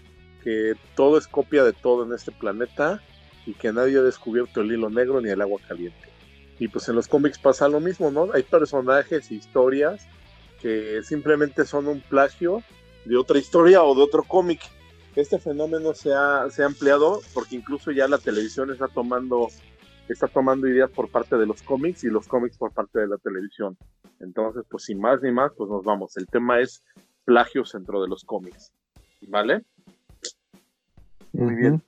Que todo es copia de todo en este planeta y que nadie ha descubierto el hilo negro ni el agua caliente. Y pues en los cómics pasa lo mismo, ¿no? Hay personajes e historias que simplemente son un plagio de otra historia o de otro cómic. Este fenómeno se ha, se ha ampliado porque incluso ya la televisión está tomando, está tomando ideas por parte de los cómics y los cómics por parte de la televisión. Entonces, pues sin más ni más, pues nos vamos. El tema es plagios dentro de los cómics. ¿Vale? Muy bien.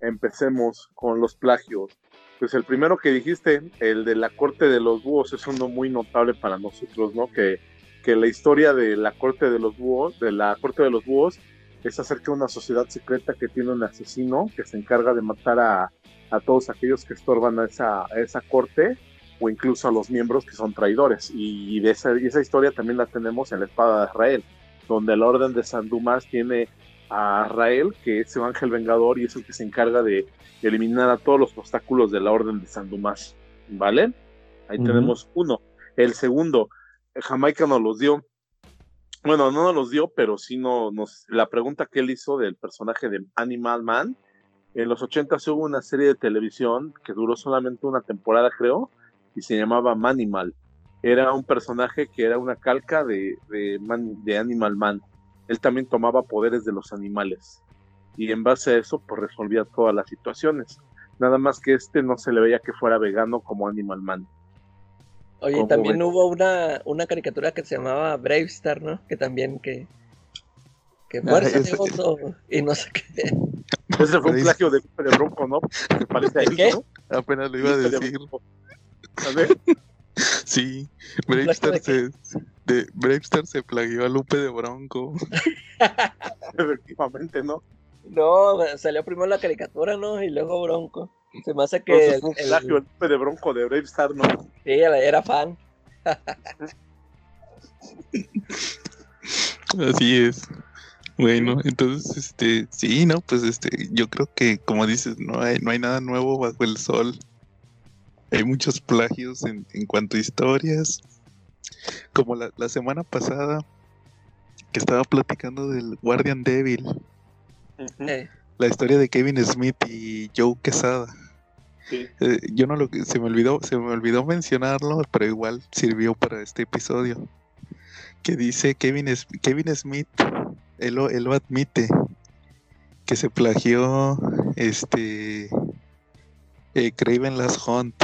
Empecemos con los plagios. Pues el primero que dijiste, el de la corte de los búhos, es uno muy notable para nosotros, ¿no? Que, que la historia de la corte de los búhos, de la corte de los búhos, es acerca de una sociedad secreta que tiene un asesino que se encarga de matar a, a todos aquellos que estorban a esa, a esa corte o incluso a los miembros que son traidores. Y, de esa, y esa historia también la tenemos en la espada de Israel, donde la orden de San Dumas tiene a Israel, que es su ángel vengador y es el que se encarga de eliminar a todos los obstáculos de la orden de San Dumas. ¿Vale? Ahí tenemos uno. El segundo, Jamaica nos los dio. Bueno, no nos los dio, pero sí no, nos, la pregunta que él hizo del personaje de Animal Man. En los 80 hubo una serie de televisión que duró solamente una temporada, creo, y se llamaba Manimal. Era un personaje que era una calca de, de, Man- de Animal Man. Él también tomaba poderes de los animales. Y en base a eso, pues resolvía todas las situaciones. Nada más que este no se le veía que fuera vegano como Animal Man. Oye, ¿Cómo también ves? hubo una, una caricatura que se llamaba Brave Star, ¿no? Que también que... Que Ah, fuerza ese- de oso y no sé qué. Ese fue un plagio de, de Bronco, ¿no? Se parece a él, ¿Qué? ¿no? Apenas lo iba a De decir. A ver, Sí, ¿Plagio Bravestar se, de, Bravestar se plagió a Lupe de Bronco. efectivamente, ¿no? No, salió primero la caricatura, ¿no? Y luego Bronco. Se me hace que Entonces el- fue un el- plagio el Lupe de Bronco de Brave Star, ¿no? sí, era fan. Así es. Bueno, entonces, este, sí, no, pues, este, yo creo que, como dices, no hay, no hay nada nuevo bajo el sol. Hay muchos plagios en, en cuanto a historias. Como la, la semana pasada, que estaba platicando del Guardian Devil. Eh, la historia de Kevin Smith y Joe Quesada. Sí. Eh, yo no lo se me olvidó, se me olvidó mencionarlo, pero igual sirvió para este episodio. Que dice Kevin, Kevin Smith, él lo, él lo admite, que se plagió este eh, Craven Last Hunt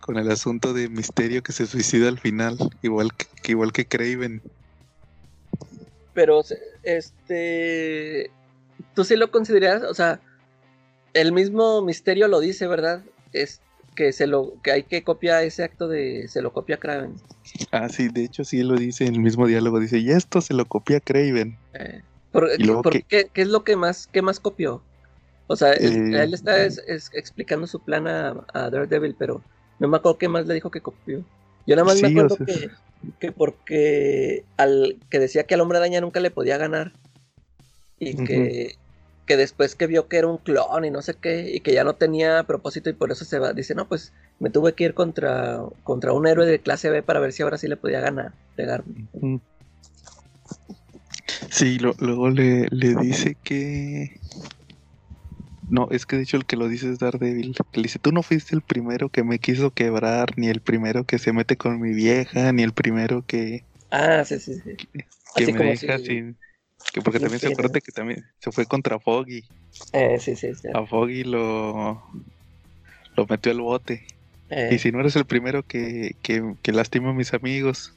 con el asunto de misterio que se suicida al final, igual que, igual que Craven. pero, este... Tú sí lo consideras, o sea, el mismo misterio lo dice, ¿verdad? Es que se lo que hay que copiar ese acto de se lo copia Kraven. Ah, sí, de hecho sí lo dice en el mismo diálogo, dice, y esto se lo copia Craven. Eh, ¿por, Y luego por que- qué, qué es lo que más, qué más copió? O sea, él, Eh. él está es- es explicando su plan a, a Daredevil, pero no me acuerdo qué más le dijo que copió. Yo nada más me o acuerdo sea- que, que porque al que decía que al hombre araña nunca le podía ganar y que, que después que vio que era un clon y no sé qué y que ya no tenía propósito y por eso se va, dice, no, pues me tuve que ir contra, contra un héroe de clase B para ver si ahora sí le podía ganar, pegarme. Sí, lo- luego le, le dice que No, es que de hecho el que lo dice es Daredevil. Que le dice, tú no fuiste el primero que me quiso quebrar, ni el primero que se mete con mi vieja, ni el primero que, Ah, sí, sí, sí. que Así me deja si- sin... Que porque también se acuerda que también se fue contra Foggy. Eh, sí, sí, sí. A Foggy lo... Lo metió al bote. Eh, Y si no eres el primero que, que, que lastima a mis amigos.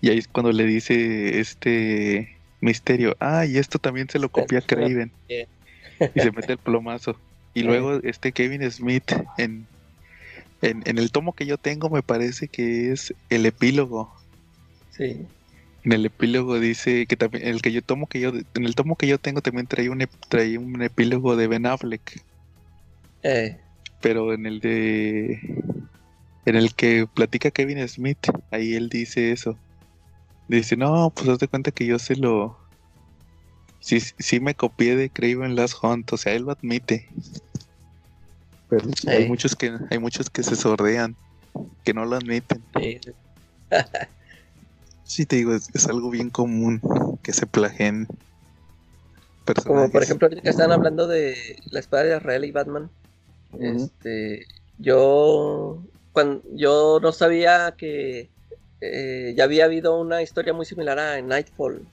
Y ahí es cuando le dice este misterio, ah, y esto también se lo copia Esto lo Craven. Y se mete el plomazo. Y Eh. luego este Kevin Smith en, en, en el tomo que yo tengo me parece que es el epílogo. sí. En el epílogo dice que también el que yo tomo que yo en el tomo que yo tengo también traía un traía un epílogo de Ben Affleck. Eh, Pero en el de. En el que platica Kevin Smith, ahí él dice eso. Dice, no, pues haz de cuenta que yo se lo. Sí, sí me copié de Craven Last Hunt, o sea, él lo admite. Pero hay Ey. muchos que hay muchos que se sordean, que no lo admiten. sí, sí. Te digo, es, es algo bien común que se plagien Como por ejemplo, ahorita que están hablando de la espada de Israel y Batman. Este, yo, cuando, yo no sabía que eh, ya había habido una historia muy similar a Nightfall.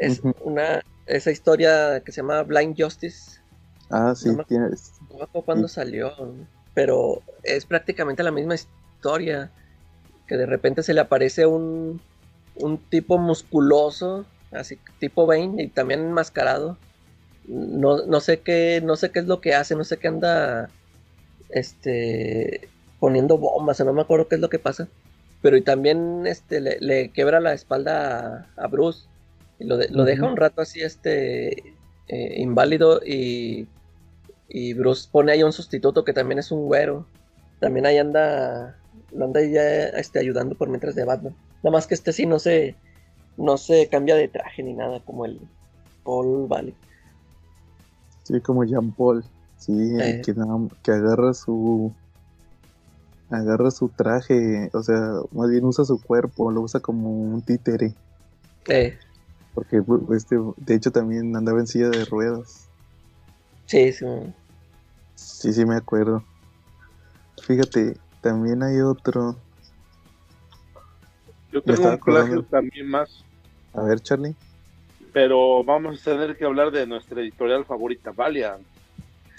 Es, una, esa historia que se llama Blind Justice. Ah, sí, no tienes. No cuándo salió, pero es prácticamente la misma historia. Que de repente se le aparece un, un tipo musculoso, así tipo Bane, y también enmascarado. No, no sé qué, no sé qué es lo que hace, no sé qué anda este poniendo bombas, no me acuerdo qué es lo que pasa. Pero y también este le, le quiebra la espalda a, a Bruce. Y lo, de- lo deja un rato así, este eh, inválido. Y, y Bruce pone ahí un sustituto que también es un güero. También ahí anda. Lo anda ya este, ayudando por mientras de Batman. Nada más que este sí no se. No se cambia de traje ni nada como el Paul Valley. Sí, como Jean Paul. Sí, Eh. que, que agarra su. Agarra su traje, o sea, más bien usa su cuerpo, lo usa como un títere. Eh, Porque bu- este, de hecho también andaba en silla de ruedas. sí, sí. Sí, sí me acuerdo. Fíjate, también hay otro. Yo tengo un plagio también más, A ver, Charlie. pero vamos a tener que hablar de nuestra editorial favorita, Valiant.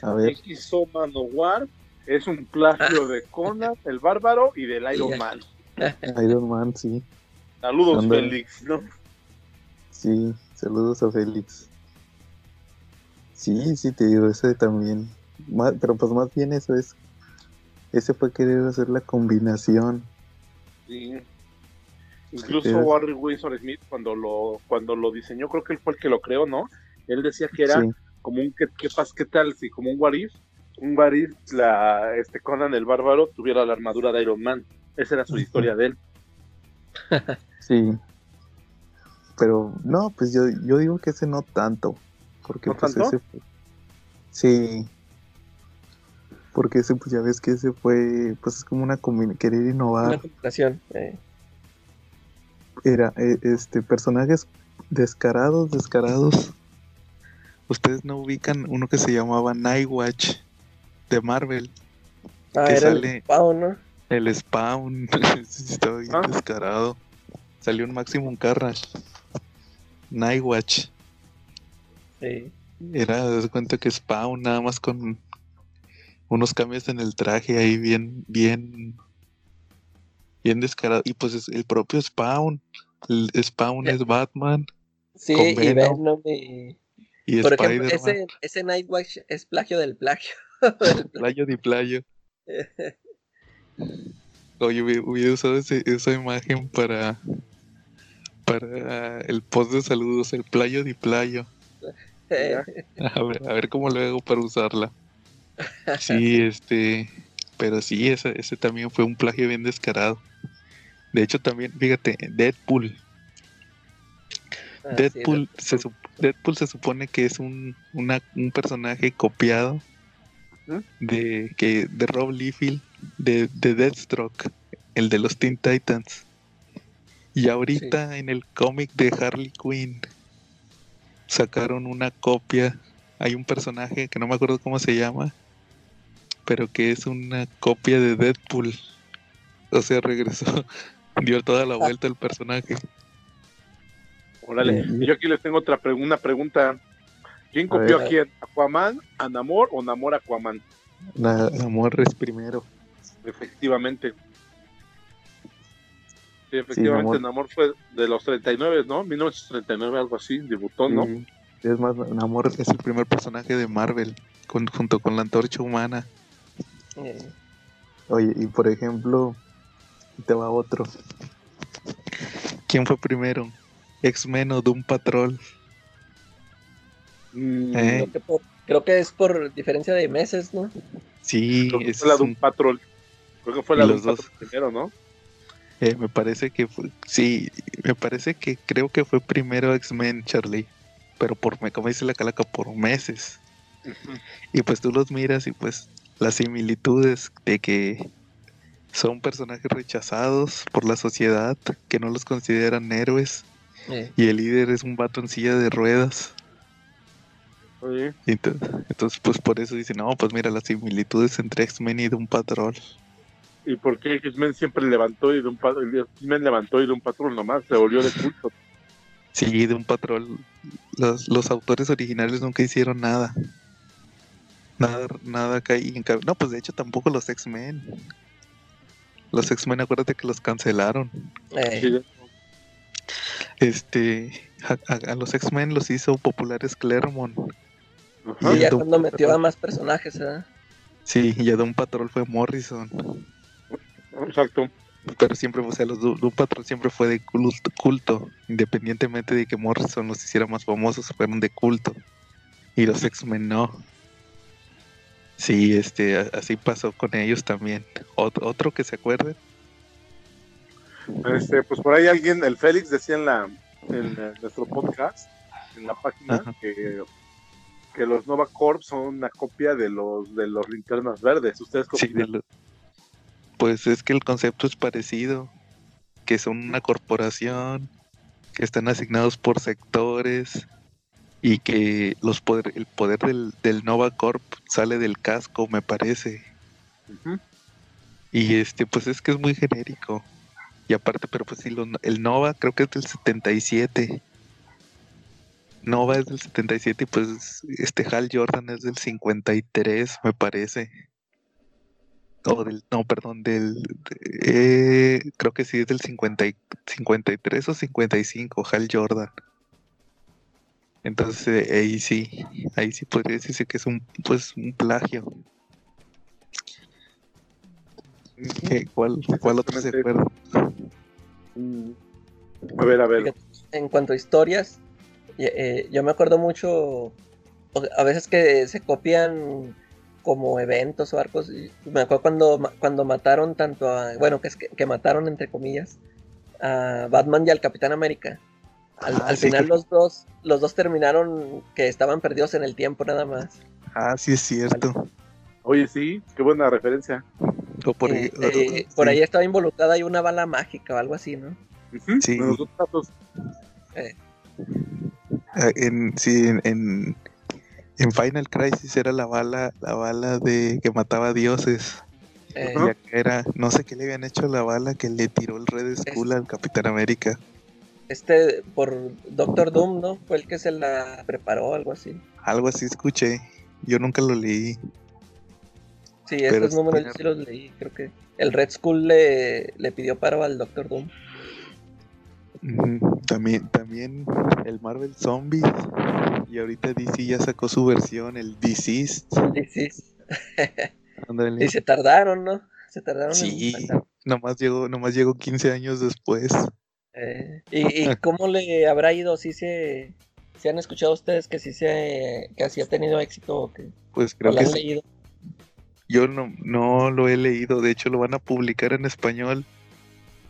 A ver. X-O Manowar es un plagio de Conan, el Bárbaro y del Iron. Man. Iron Man, sí. Saludos. Félix. ¿no? Sí, saludos a Félix. Sí, sí, te digo, ese también. Pero pues más bien eso es. Ese fue querer hacer la combinación. Sí. Incluso Sí. Warren Windsor Smith, cuando lo, cuando lo diseñó, creo que él fue el que lo creó, ¿no? Él decía que era Sí, como un ¿qué, qué, pas- qué tal si como un what if, un what if, la, este Conan el Bárbaro tuviera la armadura de Iron Man. Esa era su historia de él. sí. Pero no, pues yo, yo digo que ese no tanto. Porque ¿No pues tanto? ese fue- Sí. Porque ese, pues ya ves que ese fue, pues es como una combinación, querer Una innovar. combinación. eh. Era, eh, este, personajes descarados, descarados. Ustedes no ubican uno que se llamaba Nightwatch de Marvel. Ah, Que era sale- el Spawn, ¿no? El Spawn. Sí, Estaba bien Ah. descarado. Salió un Maximum Carnage. Nightwatch. Sí. Era, das cuenta que Spawn, nada más con unos cambios en el traje ahí bien, bien, bien descarado. Y pues es el propio Spawn. El Spawn Ya. es Batman Sí, Con y Venom. Venom y... y Por ejemplo, ese, ese Nightwatch es plagio del plagio. Playo di playo. Oye, hubiera, usado ese- esa imagen para para el post de saludos, el playo di playo. Eh, A ver, a ver cómo lo hago para usarla. Sí, este, pero sí, ese, ese también fue un plagio bien descarado. De hecho, también, fíjate, Deadpool. ah, sí, Deadpool, se, sup- Deadpool se supone que es un, una- un personaje copiado ¿Mm? de, que, de Rob Liefeld, de, de Deathstroke, el de los Teen Titans. Y ahorita en el cómic de Harley Quinn sacaron una copia hay un personaje que no me acuerdo cómo se llama, pero que es una copia de Deadpool. O sea, regresó, dio toda la vuelta el personaje. Órale, y yo aquí les tengo otra pregu- una pregunta. ¿Quién A copió ver. a quién? ¿Aquaman, a Namor o Namor a Aquaman? La, Namor es primero. Efectivamente. Sí, efectivamente, Namor. Namor fue de los 39, ¿no? 1939, algo así, debutó, ¿no? Sí. Es más, Namor es el primer personaje de Marvel, con- junto con la antorcha humana. Eh, Oye, y por ejemplo, te va otro. ¿Quién fue primero? ¿X-Men o Doom Patrol? Mm, Eh. creo, que por- creo que es por diferencia de meses, ¿no? Sí, Creo que es fue la de un- Patrol. Creo que fue la de los un dos. Patrol primero, ¿no? eh, me parece que fue, sí, me parece que creo que fue primero X-Men, Charlie. Pero por, me- como dice la calaca, por meses. Y pues tú los miras y pues las similitudes de que son personajes rechazados por la sociedad, que no los consideran héroes, Eh, y el líder es un vato en silla de ruedas. Oye, Entonces, pues por eso dicen, no, pues mira las similitudes entre X-Men y Doom Patrol. ¿Y por qué X-Men siempre levantó y de un patrol? X-Men levantó y de un patrol nomás, se volvió de culto. Sí, Doom Patrol, los, los autores originales nunca hicieron nada. Nada, nada caí en cab- No, pues de hecho tampoco los X-Men. Los X-Men, acuérdate que los cancelaron. eh, Este, a, a- a los X-Men los hizo populares Claremont. ajá. y ya Doom cuando metió a más personajes, ¿verdad? Sí, y a Doom Patrol fue Morrison. Exacto. Pero siempre, o sea, los Doom Patrol siempre fue de culto, culto, independientemente de que Morrison los hiciera más famosos, fueron de culto. Y los X-Men no. Sí, este, así pasó con ellos también. Ot- otro que se acuerde. Este, pues por ahí alguien, el Félix decía en la en nuestro podcast, en la página, Ajá. que, que los Nova Corp son una copia de los de los linternas verdes. ¿Ustedes Sí, lo- pues es que el concepto es parecido, que son una corporación, que están asignados por sectores y que los poder, el poder del, del Nova Corp sale del casco, me parece. Y este, pues es que es muy genérico. Y aparte, pero pues sí, lo- el Nova creo que es del 77. Nova es del 77 y pues este Hal Jordan es del 53, me parece. O del, no, perdón, del, eh, creo que sí es del 50, y- 53 o 55, Hal Jordan. Entonces eh, ahí sí, ahí sí podría decirse que es un, pues, un plagio. ¿Qué- ¿Cuál, cuál otro se acuerda? Mm. A ver, a ver. En cuanto a historias, eh, yo me acuerdo mucho, a veces que se copian como eventos o arcos. Me acuerdo cuando, cuando mataron tanto a, bueno, que, es que, que mataron entre comillas, a Batman y al Capitán América. Al, Ah, al sí, final que- los dos, los dos terminaron que estaban perdidos en el tiempo nada más. Ah, sí es cierto. Oye, sí, qué buena referencia. O por Eh, ahí, eh, por sí. ahí estaba involucrada ahí una bala mágica o algo así, ¿no? Ujú, Sí. los dos patos. Ah, en, sí, en, en, en Final Crisis era la bala, la bala de que mataba dioses. Eh, Y acá era, no sé qué le habían hecho a la bala que le tiró el Red Skull al Capitán América. Este, por Doctor Doom, ¿no? Fue el que se la preparó, algo así. Algo así escuché. Yo nunca lo leí. Sí, estos números yo sí los leí, creo que. El Red Skull le, le pidió paro al Doctor Doom. También, también el Marvel Zombies. Y ahorita DC ya sacó su versión, el Deceased. Ándale. y se tardaron, ¿no? Se tardaron en Sí, sacar. nomás llegó, nomás llegó 15 años después. Eh, ¿y, y cómo le habrá ido? ¿Sí se, se han escuchado ustedes que sí se, que así ha tenido éxito o que Pues creo que han sí. leído? Yo no, no lo he leído, de hecho lo van a publicar en español.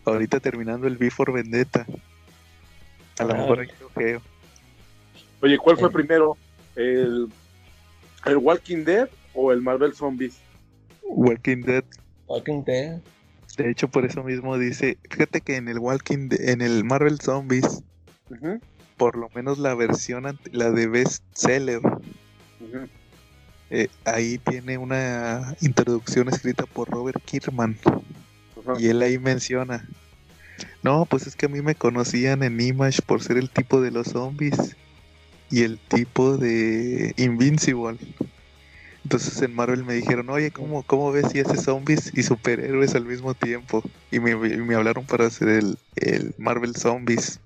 Ahorita terminando el Before Vendetta. A lo Ah, mejor ahí lo veo. Oye, ¿cuál fue Eh. primero? ¿El, ¿El Walking Dead o el Marvel Zombies? Walking Dead. Walking Dead. De hecho, por eso mismo dice, fíjate que en el Walking Dead, en el Marvel Zombies, por lo menos la versión, ante- la de bestseller, Ujú. eh, ahí tiene una introducción escrita por Robert Kirkman. Y él ahí menciona, no, pues es que a mí me conocían en Image por ser el tipo de los zombies y el tipo de Invincible. Entonces en Marvel me dijeron, oye, ¿cómo, cómo ves si haces zombies y superhéroes al mismo tiempo? Y me, y me hablaron para hacer el, el Marvel Zombies.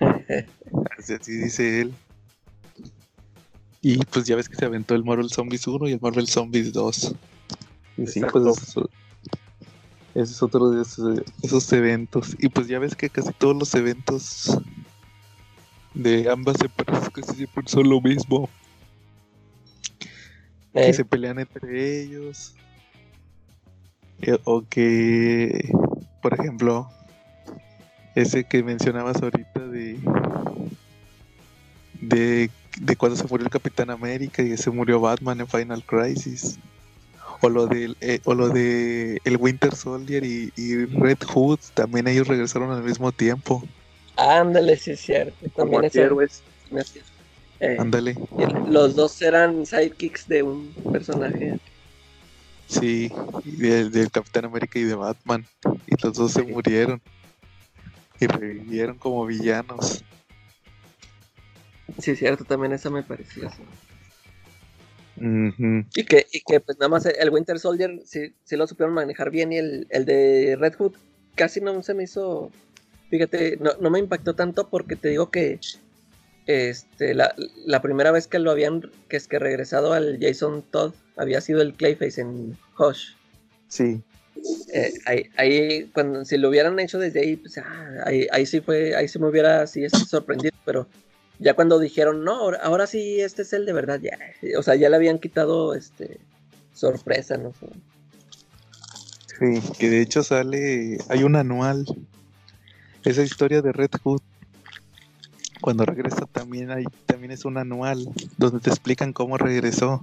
Así, así dice él. Y pues ya ves que se aventó el Marvel Zombies 1 y el Marvel Zombies 2. Y sí, Exacto. pues eso, ese es otro de esos, esos eventos. Y pues ya ves que casi todos los eventos de ambas empresas casi siempre son lo mismo. Eh, Que se pelean entre ellos. Eh, O que, por ejemplo, ese que mencionabas ahorita de, de, de cuando se murió el Capitán América y se murió Batman en Final Crisis. O lo del eh, o lo de el Winter Soldier y, y Red Hood, también ellos regresaron al mismo tiempo. ándale, sí es cierto. Como También ese- héroes. Eh, Ándale. los dos eran sidekicks de un personaje. Sí, del, del Capitán América y de Batman. Y los dos se murieron. Y revivieron como villanos. Sí, cierto, también esa me parecía así. Y que, y que pues nada más el Winter Soldier sí, sí lo supieron manejar bien y el, el de Red Hood casi no se me hizo, fíjate, no, no me impactó tanto porque te digo que este, la, la primera vez que lo habían, que es que regresado al Jason Todd había sido el Clayface en Hush. Sí, Eh, ahí, ahí, cuando si lo hubieran hecho desde ahí, pues ah, ahí, ahí sí fue, ahí sí me hubiera así sorprendido, pero ya cuando dijeron, no, ahora, ahora sí este es el de verdad, ya, o sea, ya le habían quitado este sorpresa, no sí, que de hecho sale, hay un anual, esa historia de Red Hood, cuando regresa también hay, también es un anual, donde te explican cómo regresó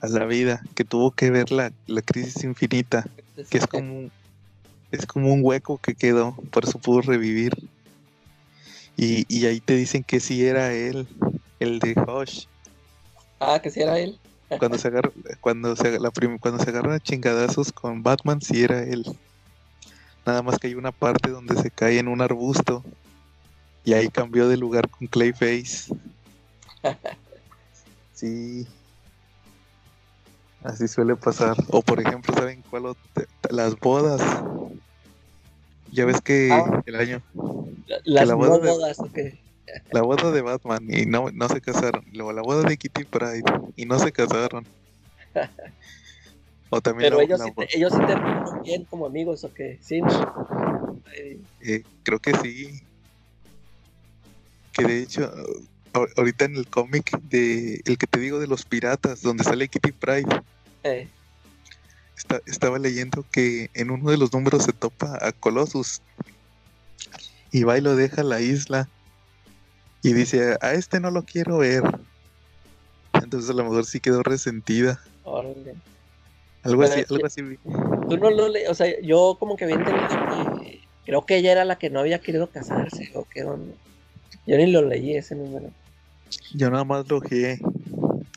a la vida, que tuvo que ver la, la crisis infinita, que es como, un- es como un hueco que quedó, por eso pudo revivir. Y, y ahí te dicen que sí era él, el de Hush. Ah, que sí era él. Cuando se agarra, cuando se, la prim- cuando se agarran a chingadazos con Batman, sí era él. Nada más que hay una parte donde se cae en un arbusto. Y ahí cambió de lugar con Clayface. Sí. Así suele pasar. O por ejemplo, ¿saben cuál? Las bodas. Ya ves que Ah. el año, La- Las la boda de- bodas, ok. la boda de Batman y no, no se casaron. Luego la boda de Kitty Pride y no se casaron. O también Pero la- ellos, la sí te- ellos sí terminaron bien como amigos, ok. Sí, ¿no? Eh, Eh, creo que sí. Que de hecho, ahor- ahorita en el cómic de el que te digo de los piratas, donde sale Kitty Pride, eh, está- estaba leyendo que en uno de los números se topa a Colossus y va y lo deja a la isla y dice, a este no lo quiero ver. Entonces a lo mejor sí quedó resentida. órale. Algo Pero así, es algo así. Tú no lo le, o sea, yo como que había entendido que creo que ella era la que no había querido casarse, o qué onda. Yo ni lo leí ese número. Yo nada más lo ojeé.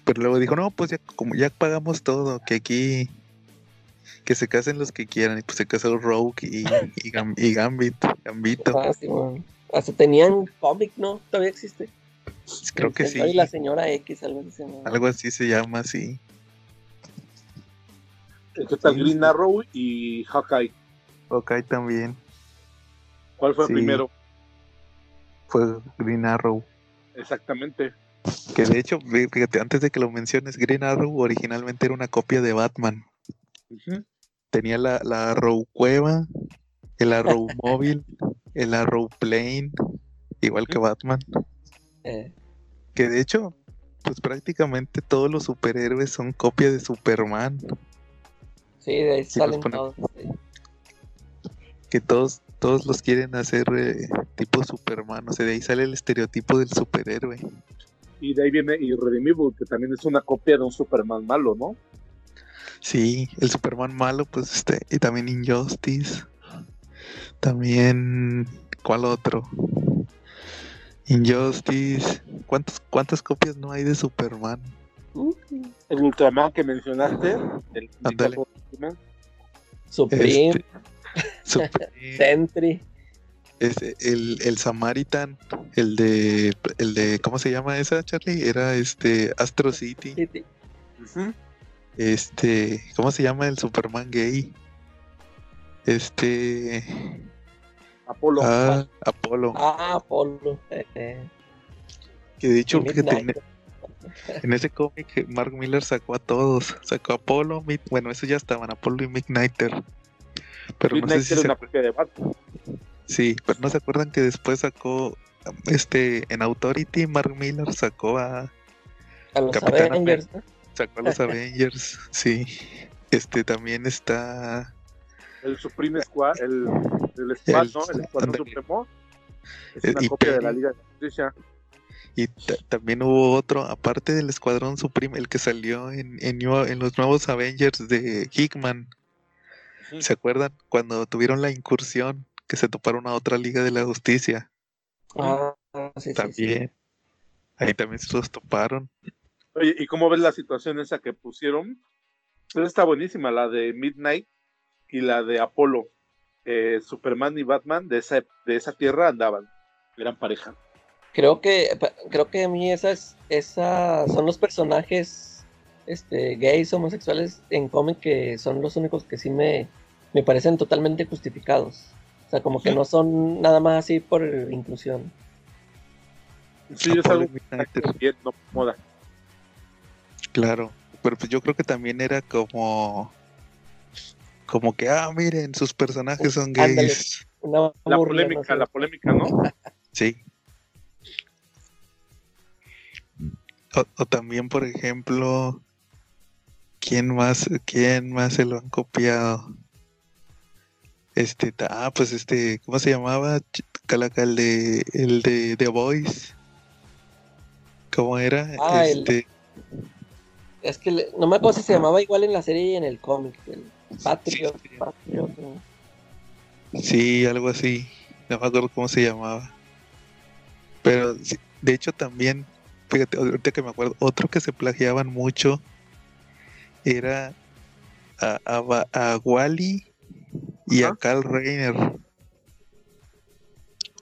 Pero luego dijo, no, pues ya como ya pagamos todo, que aquí que se casen los que quieran. Y pues se casó Rogue y, y, Gam- y Gambit, Gambito. Ah, sí, bueno. Hasta tenían cómic, ¿no? Todavía existe. Creo El que sí. Y la señora X, algo así se llamaba. Algo así se llama así. ¿Qué tal Sí, Green sí. Arrow y Hawkeye? Ok, también. ¿Cuál fue Sí. primero? Fue Green Arrow. Exactamente. Que de hecho, fíjate, antes de que lo menciones, Green Arrow originalmente era una copia de Batman. Tenía la, la Arrow Cueva, el Arrow Móvil, el Arrow Plane, igual que Batman. Eh, Que de hecho, pues prácticamente todos los superhéroes son copia de Superman. sí, de ahí salen todos. sí. Que todos, todos los quieren hacer eh, tipo Superman. O sea, de ahí sale el estereotipo del superhéroe. Y de ahí viene Irredimible, que también es una copia de un Superman malo, ¿no? Sí, el Superman malo, pues este, y también Injustice. También, ¿cuál otro? Injustice. ¿Cuántas, ¿Cuántas copias no hay de Superman? Uh, El Ultraman que mencionaste, el. Ultraman, Supreme, Este, Sentry. este, el, el Samaritan, el de, el de, ¿cómo se llama esa, Charlie? Era este Astro City. Este, ¿cómo se llama el Superman gay? Este, Apolo. ah, Apolo. Ah, Apolo. eh, Que de hecho, fíjate, en, ese cómic Mark Miller sacó a todos. Sacó a Apolo, Mid- bueno, esos ya estaban, Apolo y Midnighter. Pero no sé si era se, una copia de Batman. sí, pero no se acuerdan que después sacó este en Authority Mark Miller sacó a A los Capitán Avengers. ¿no? sacó a los Avengers, sí. Este también está El Supreme Squad, el, el Squad, El- ¿no? El Escuadrón. Supremo. Es Eh, una y copia de la Liga de Justicia. y ta- también hubo otro, aparte del Escuadrón Supreme, el que salió en, en, en los nuevos Avengers de Hickman. ¿Se acuerdan? Cuando tuvieron la incursión que se toparon a otra Liga de la Justicia. Ah, sí, sí, sí. también. Ahí también se los toparon. Oye, ¿y cómo ves la situación esa que pusieron? Esa está buenísima, la de Midnight y la de Apolo. Eh, Superman y Batman de esa, de esa tierra andaban. Eran pareja. Creo que creo que a mí esas esas son los personajes este gays homosexuales en cómic que son los únicos que sí me, me parecen totalmente justificados. O sea, como que Sí. no son nada más así por inclusión. Sí, es Apolo algo bien, no moda. Claro, pero pues yo creo que también era como como que ah, miren, sus personajes son Ándale. gays. Una La polémica, no sé. la polémica, ¿no? Sí. O, o también, por ejemplo, ¿quién más quién más se lo han copiado? Este, ah, pues este, ¿cómo se llamaba? Calaca, el de el de The Voice. ¿Cómo era? Ah, el- este, Es que le- no me acuerdo si se llamaba igual en la serie y en el cómic. El Patriot, Sí, sí. Patriot, ¿no? Sí, algo así. No me acuerdo cómo se llamaba. Pero de hecho también, fíjate, ahorita que me acuerdo, otro que se plagiaban mucho era a, a, a Wally y a. Carl Reiner.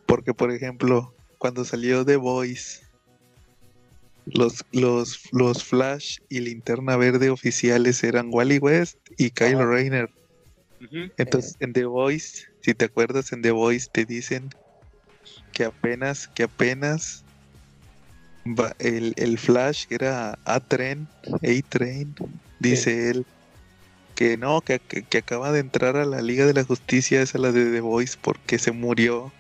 Porque, por ejemplo, cuando salió The Voice, los, los, los Flash y Linterna Verde oficiales eran Wally West y Kyle. Rayner. Entonces, en The Voice, si te acuerdas, en The Voice te dicen que apenas, que apenas el, el Flash, era A-Train, A-Train, dice él, que no, que, que- que acaba de entrar a la Liga de la Justicia, esa la de The Voice, porque se murió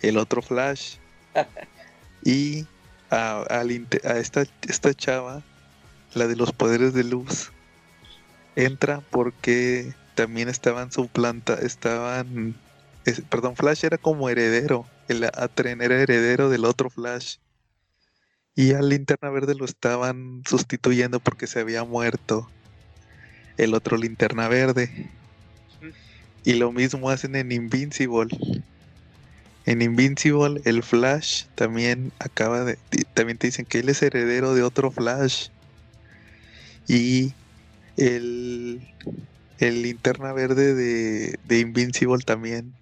el otro Flash. y a, inte- a esta, esta chava, la de los poderes de luz, entra porque también estaban suplanta, estaban, es- perdón, Flash era como heredero, el Atren era heredero del otro Flash. Y al Linterna Verde lo estaban sustituyendo porque se había muerto el otro Linterna Verde. Y lo mismo hacen en Invincible. En Invincible, el Flash también acaba de. También te dicen que él es heredero de otro Flash. Y el. El linterna verde de, de Invincible también.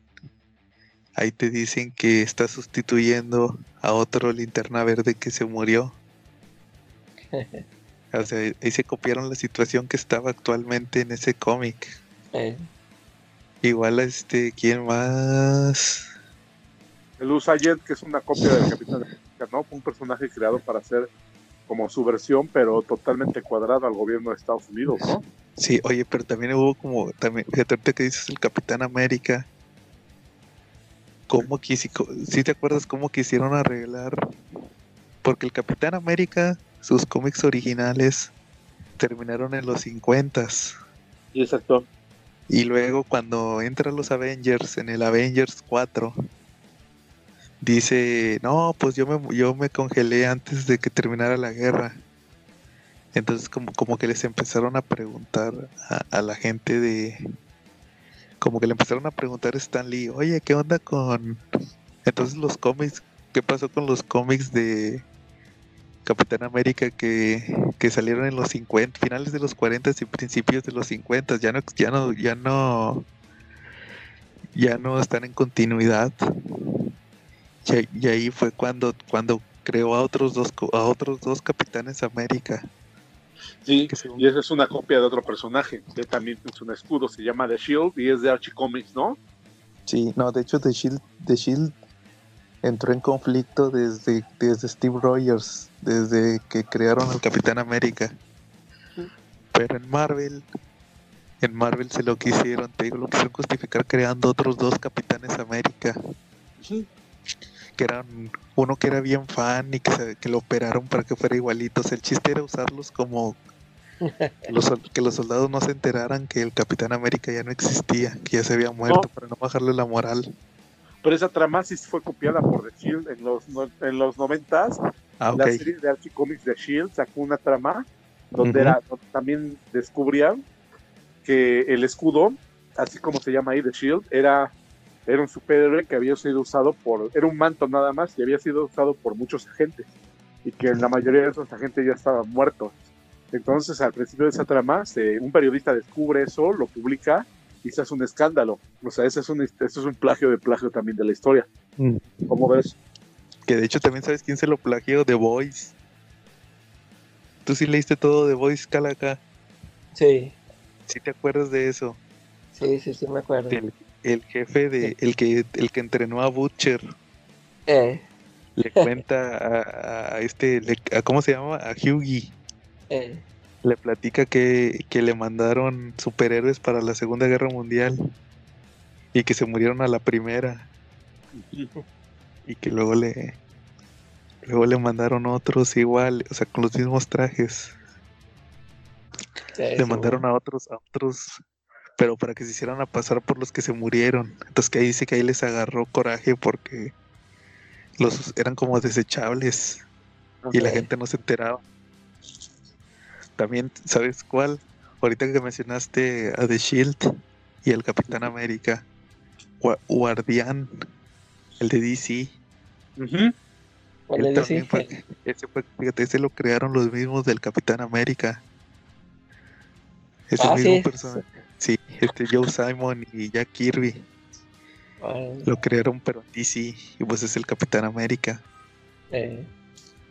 Ahí te dicen que está sustituyendo a otro linterna verde que se murió. O sea, ahí se copiaron la situación que estaba actualmente en ese cómic. Eh, Igual, este, ¿quién más? El Usayed, que es una copia del Capitán América, ¿no? Un personaje creado para ser como su versión, pero totalmente cuadrado al gobierno de Estados Unidos, ¿no? Sí, oye, pero también hubo como, también, fíjate ahorita que dices el Capitán América. ¿Cómo quisi, co- sí te acuerdas cómo quisieron arreglar? Porque el Capitán América, sus cómics originales, terminaron en los 50s. Y exacto. Y luego cuando entran los Avengers, en el Avengers 4, dice, no, pues yo me, yo me congelé antes de que terminara la guerra. Entonces como, como que les empezaron a preguntar a, a la gente de... Como que le empezaron a preguntar a Stan Lee, oye, ¿qué onda con... Entonces los cómics qué pasó con los cómics de Capitán América que, que salieron en los 50, finales de los 40 y principios de los 50? Ya no, ya no, ya no, ya no están en continuidad. Y, y ahí fue cuando, cuando creó a otros dos, a otros dos Capitanes América. Sí, y esa es una copia de otro personaje que también es un escudo, se llama The Shield y es de Archie Comics, ¿no? Sí, no, de hecho The Shield, The Shield entró en conflicto desde, desde Steve Rogers, desde que crearon al Capitán América. Pero en Marvel, en Marvel se lo quisieron, te digo, lo quisieron justificar creando otros dos Capitanes América, que eran uno que era bien fan y que, se- que lo operaron para que fuera igualitos. El chiste era usarlos como que los, que los soldados no se enteraran que el Capitán América ya no existía, que ya se había muerto, No. para no bajarle la moral. Pero esa trama sí fue copiada por The Shield en los, en los 90s. Ah, ok. La serie de Archie Comics The Shield sacó una trama donde, Ujú. era, donde también descubrían que el escudo, así como se llama ahí The Shield, era, era un superhéroe que había sido usado por, era un manto nada más y había sido usado por muchos agentes y que la mayoría de esos agentes ya estaban muertos. Entonces al principio de esa trama, se- un periodista descubre eso, lo publica hace un escándalo. O sea, ese es un, ese es un plagio de plagio también de la historia. Mm. ¿Cómo ves? Que de hecho también sabes quién se lo plagió, The Voice. Tú sí leíste todo The Voice, Calaca. Sí, ¿Sí te acuerdas de eso? sí, sí, sí, me acuerdo. El, el jefe de, el que, el que entrenó a Butcher, Eh, le cuenta a, a este, le- a- ¿cómo se llama? A Hughie. eh, Le platica que, que le mandaron superhéroes para la Segunda Guerra Mundial y que se murieron a la primera y que luego le luego le mandaron otros igual, o sea, con los mismos trajes. le mandaron a otros, a otros, pero para que se hicieran a pasar por los que se murieron. Entonces que ahí dice que ahí les agarró coraje porque los eran como desechables y la gente no se enteraba. También, ¿sabes cuál? Ahorita que mencionaste a The Shield y el Capitán América, Gua- Guardián, el de DC. Ujú. ¿Cuál fue- ese fue, fíjate, ese lo crearon los mismos del Capitán América. Ese Ah, mismo sí. personaje. Sí, este Joe Simon y Jack Kirby lo crearon, pero en DC, y pues es el Capitán América. eh,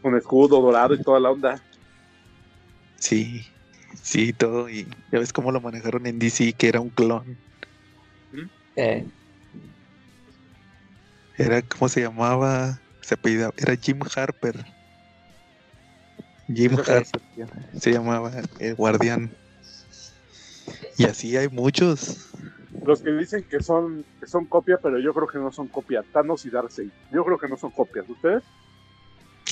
Un escudo dorado y toda la onda. Sí, sí, todo. Y ya ves cómo lo manejaron en DC, que era un clon. eh, Era, ¿cómo se llamaba? Se apellidaba, era Jim Harper. Jim. Harper se llamaba el guardián. Y así hay muchos. Los que dicen que son, que son copia, pero yo creo que no son copia. Thanos y Darkseid. Yo creo que no son copias. ¿Ustedes?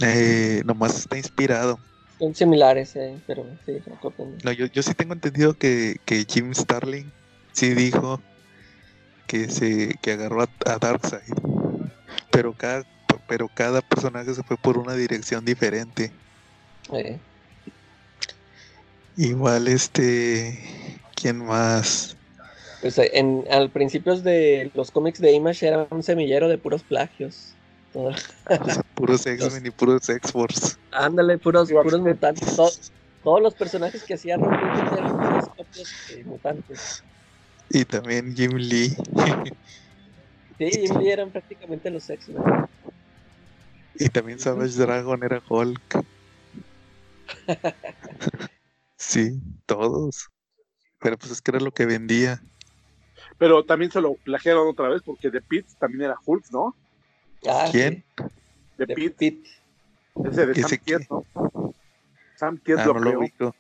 Eh, nomás está inspirado. Son similares, eh, pero sí. No, yo, yo sí tengo entendido que, que Jim Starling sí dijo que se que agarró a, a Darkseid. Pero cada, pero cada personaje se fue por una dirección diferente. Eh, Igual este. ¿Quién más? pues eh, en, al principios de los cómics de Image era un semillero de puros plagios. Puros X-Men y puros X-Force. Ándale, puros, puros mutantes. To- todos los personajes que hacía Ron Peters eran puras copias de mutantes. Y también Jim Lee. Sí, Jim Lee eran prácticamente los X-Men. y también Savage Dragon era Hulk. sí, todos. Pero pues es que era lo que vendía. Pero también se lo plagiaron otra vez porque The Pit también era Hulk, ¿no? Ah, ¿Quién? Sí, de Pit, Pete. ese de ¿Ese Sam? Kidd, ¿no? Sam Kidd Ah, lo no lo ubico.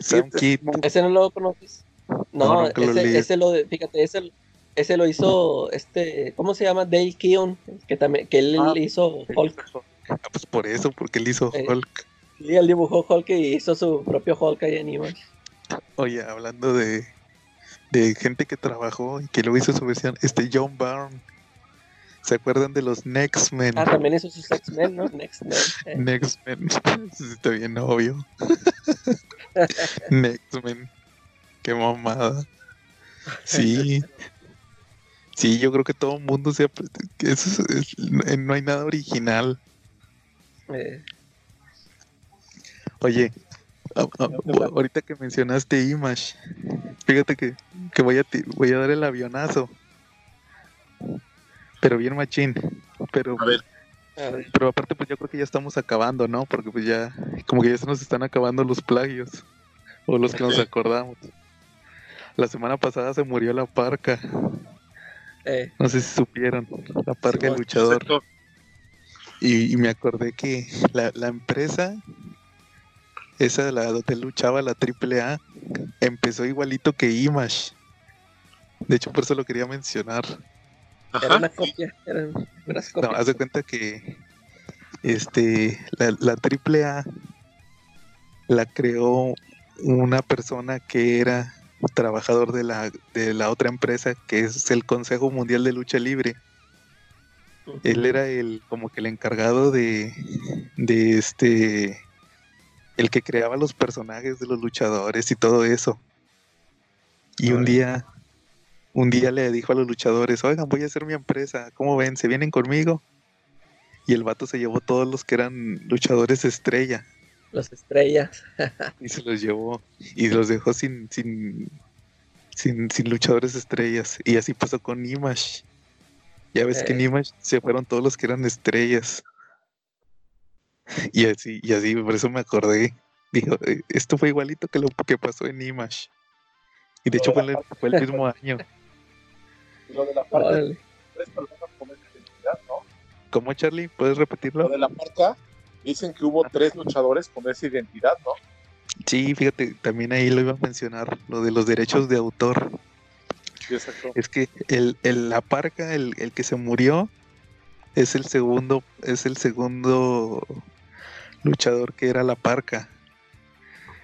Sam Kidd. como- ¿Ese no lo conoces? No, nunca lo ese, ese lo, de- fíjate, ese, ese lo hizo, este, ¿cómo se llama? Dale Keown, que también, que él Ah, hizo Hulk. Ah, pues por eso, porque él hizo Eh. Hulk. Sí, él dibujó Hulk y hizo su propio Hulk ahí en Image. Oye, hablando de, de gente que trabajó y que luego hizo su versión, este John Byrne. ¿Se acuerdan de los Next Men? Ah, también hizo sus X-Men, ¿no? Next Men. eh. Next Men. Está bien obvio. Next Men. Qué mamada. Sí. Sí, yo creo que todo el mundo se... que Eso es- es- no hay nada original. Eh, Oye, a- a- ahorita que mencionaste Image, fíjate que, que voy, a voy a dar el avionazo. Pero bien machín. Pero, A ver. a ver, pero aparte, pues yo creo que ya estamos acabando, ¿no? Porque pues ya, como que ya se nos están acabando los plagios. O los que nos acordamos. La semana pasada se murió la parca. eh, No sé si supieron. La parca el Simón. luchador. Y, y me acordé que la, la empresa, esa la donde luchaba la AAA, empezó igualito que Image. De hecho, por eso lo quería mencionar. Era una copia. Eran unas No, copias. haz de cuenta que este la, la AAA la creó una persona que era trabajador de la, de la otra empresa, que es el Consejo Mundial de Lucha Libre. Él era el como que el encargado de de este el que creaba los personajes de los luchadores y todo eso y un día un día le dijo a los luchadores oigan voy a hacer mi empresa cómo ven se vienen conmigo y el vato se llevó todos los que eran luchadores estrella. Las estrellas. y se los llevó y los dejó sin sin sin, sin luchadores estrellas. Y así pasó con Image. Ya ves que en Eh. Image se fueron todos los que eran estrellas. Y así y así por eso me acordé. Dijo "Eh, esto fue igualito que lo que pasó en Image y de hecho fue el, fue el mismo año Y Lo de la Órale. tres personas con esa identidad, ¿no? ¿cómo Charlie? ¿puedes Lo repetirlo? de la marca, dicen que hubo tres luchadores con esa identidad, ¿no? sí fíjate también ahí lo iba a mencionar lo de los derechos de autor Sí, exacto. Es que el, el- la parca, el, el que se murió, es el segundo, es el segundo luchador que era la parca.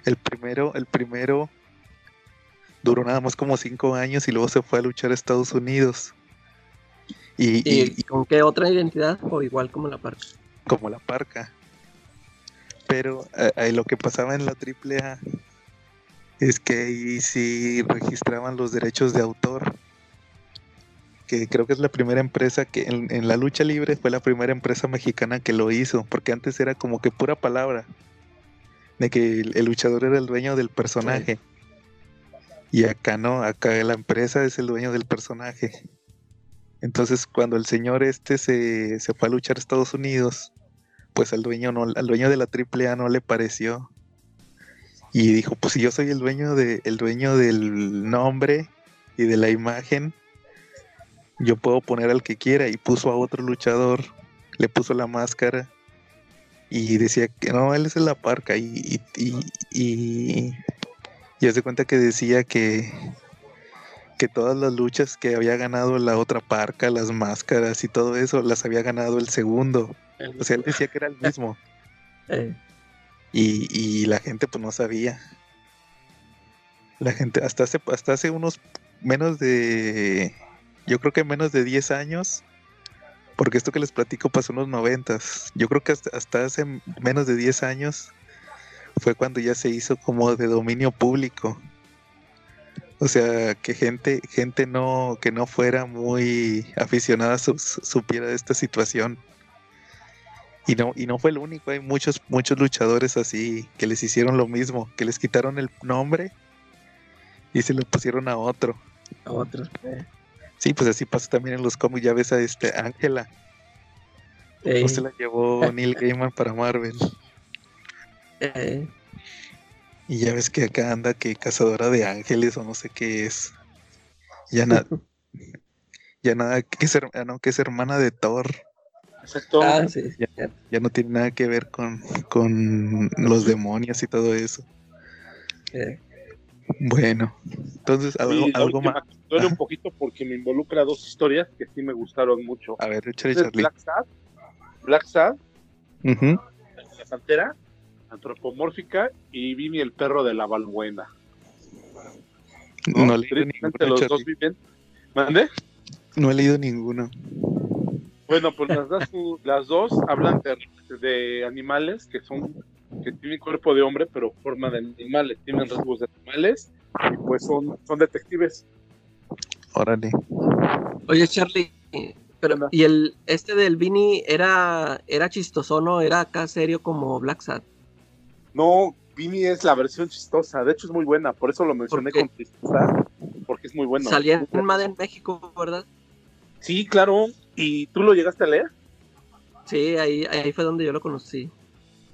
El primero, el primero duró nada más como cinco años y luego se fue a luchar a Estados Unidos. Y, y- ¿Y y con qué otra identidad? O igual como la parca. como la parca. Pero eh, eh, lo que pasaba en la AAA es que ahí sí registraban los derechos de autor. Que creo que es la primera empresa que en, en la lucha libre fue la primera empresa mexicana que lo hizo, porque antes era como que pura palabra de que el, el luchador era el dueño del personaje. Y acá no, acá la empresa es el dueño del personaje. Entonces, cuando el señor este se, se fue a luchar a Estados Unidos, pues al dueño no, al dueño de la AAA no le pareció. Y dijo, pues si yo soy el dueño de, el dueño del nombre y de la imagen, yo puedo poner al que quiera. Y puso a otro luchador, le puso la máscara y decía que no, él es la parca. Y, y, y hace cuenta que decía que, que todas las luchas que había ganado la otra parca, las máscaras y todo eso, las había ganado el segundo. O sea, él decía que era el mismo. Eh, Y, y la gente pues no sabía. La gente, hasta hace, hasta hace unos menos de, yo creo que menos de 10 años, porque esto que les platico pasó en los noventas. Yo creo que hasta, hasta hace menos de 10 años fue cuando ya se hizo como de dominio público. O sea, que gente, gente no, que no fuera muy aficionada su- su- supiera de esta situación. Y no, y no fue el único, hay muchos, muchos luchadores así que les hicieron lo mismo, que les quitaron el nombre y se lo pusieron a otro. a otros. eh. Sí, pues así pasa también en los cómics, ya ves a este Ángela, no se la llevó Neil Gaiman para Marvel. Eh, Y ya ves que acá anda que cazadora de ángeles o no sé qué es. Ya nada, ya nada, que es, her- ah, no, que es hermana de Thor. Exacto. ah, sí. Ya. Ya no tiene nada que ver con, con los demonios y todo eso. Eh, Bueno, entonces algo, la algo más. duele un poquito porque me involucra dos historias que sí me gustaron mucho. A ver, Charlie. Black Sad, Black Sad, Ujú. la pantera, antropomórfica y Vini el perro de la Balbuena. No, Tristemente los dos viven. ¿Mande? No he leído ninguno. Bueno, pues las dos, las dos hablan de, de animales que son que tienen cuerpo de hombre pero forma de animales, tienen rasgos de animales y pues son, son detectives. Órale. Oye, Charlie, pero. ¿y el este del Vini era era chistoso, no? Era acá serio como Black Sad. No, Vini es la versión chistosa. De hecho, es muy buena. Por eso lo mencioné con tristeza. Porque es muy bueno. Salía en Mad en México, ¿verdad? Sí, claro. ¿Y tú lo llegaste a leer? Sí, ahí, ahí fue donde yo lo conocí.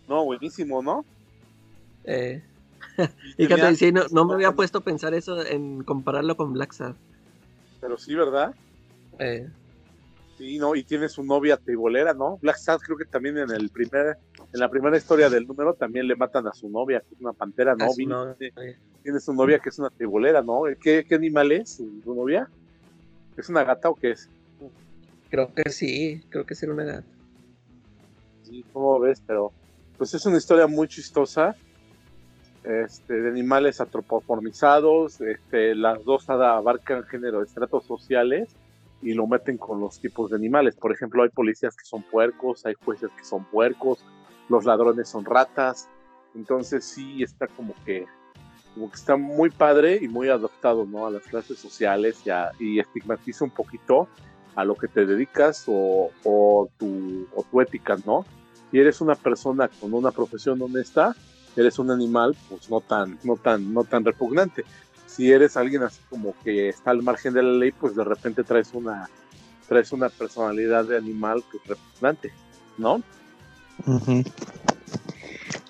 No, buenísimo, ¿no? Eh, Y fíjate, sí, no, no me había puesto a pensar eso en compararlo con Black Sad. Pero sí, ¿verdad? Eh, Sí, no, y tiene su novia teibolera, ¿no? Black Sad creo que también en el primer, en la primera historia del número también le matan a su novia, que es una pantera, ¿no? su novia. tiene, su novia que es una teibolera, ¿no? ¿Qué, qué animal es su, novia? ¿Es una gata o qué es? Creo que sí, creo que era una gata. Sí, ¿cómo ves? Pero, pues es una historia muy chistosa, este, de animales antropoformizados, este, las dos abarcan género, estratos sociales, y lo meten con los tipos de animales. Por ejemplo, hay policías que son puercos, hay jueces que son puercos, los ladrones son ratas. Entonces sí está como que, como que está muy padre y muy adaptado ¿no? a las clases sociales y, a- y estigmatiza un poquito a lo que te dedicas o, o tu, o tu ética, ¿no? Si eres una persona con una profesión honesta, eres un animal, pues no tan, no tan, no tan repugnante si eres alguien así como que está al margen de la ley, pues de repente traes una traes una personalidad de animal pues repugnante, ¿no?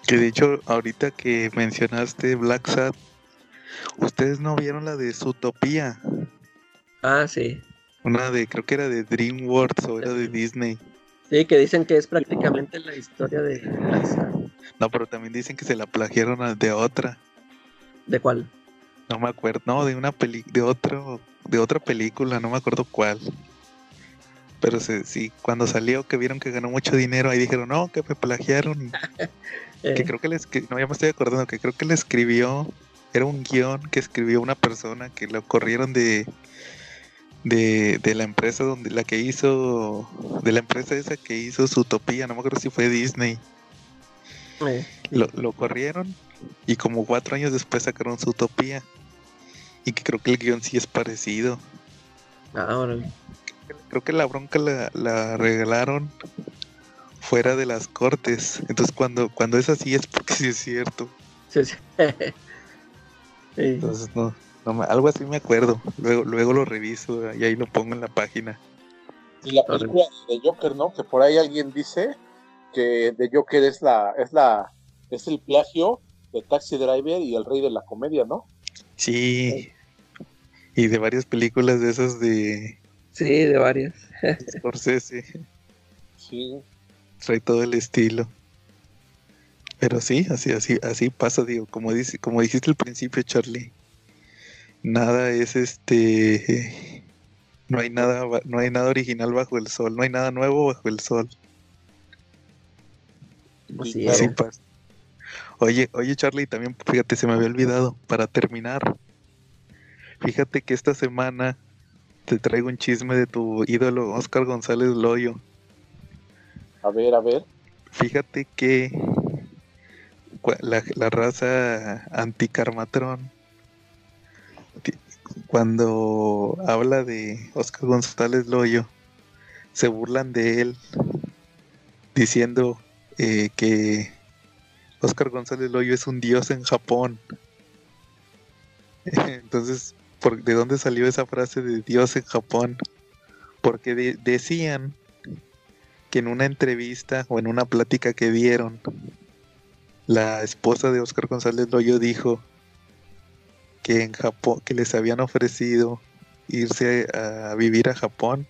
Que de hecho, ahorita que mencionaste Black Sad, ustedes no vieron la de Zootopia, Ah, sí. una de, creo que era de DreamWorks o era de Disney. Sí, que dicen que es prácticamente la historia de Black Sad. No, pero también dicen que se la plagiaron de otra. ¿De cuál? No me acuerdo, no, de una peli, de otro, de otra película, no me acuerdo cuál. Pero se- sí, cuando salió que vieron que ganó mucho dinero, ahí dijeron, no, que me plagiaron. Eh, Que creo que le escri- no, ya me estoy acordando, que creo que le escribió, era un guion que escribió una persona que lo corrieron de, de, de la empresa donde la que hizo, de la empresa esa que hizo su utopía, no me acuerdo si fue Disney. eh, Lo, lo corrieron y como cuatro años después sacaron su utopía. Y que creo que el guion sí es parecido. ah, órale. Creo que la bronca la, la regalaron fuera de las cortes. Entonces cuando, cuando es así es porque sí es cierto. Sí, sí. Sí. Entonces no, no me- algo así me acuerdo. Luego, luego lo reviso y ahí lo pongo en la página. Y la película de Joker, ¿no? Que por ahí alguien dice que de Joker es la, es la, es el plagio de Taxi Driver y el rey de la comedia, ¿no? Sí. Y de varias películas de esas de Sí, de varias. Scorsese. Sí. Trae todo el estilo. Pero sí, así, así, así pasa, digo, como dice, como dijiste al principio, Charlie. Nada es este no hay nada no hay nada original bajo el sol, no hay nada nuevo bajo el sol. Así Claro. es. Así pasa. Oye, oye Charlie, también fíjate, se me había olvidado, para terminar. Fíjate que esta semana te traigo un chisme de tu ídolo Oscar González Loyo. A ver, a ver. Fíjate que la, la raza anticarmatrón, ti- cuando habla de Oscar González Loyo, se burlan de él diciendo eh, que Oscar González Loyo es un dios en Japón. Entonces, ¿por, ¿de dónde salió esa frase de dios en Japón? Porque de- decían que en una entrevista o en una plática que dieron, la esposa de Oscar González Loyo dijo que en Japón, que les habían ofrecido irse a, vivir a Japón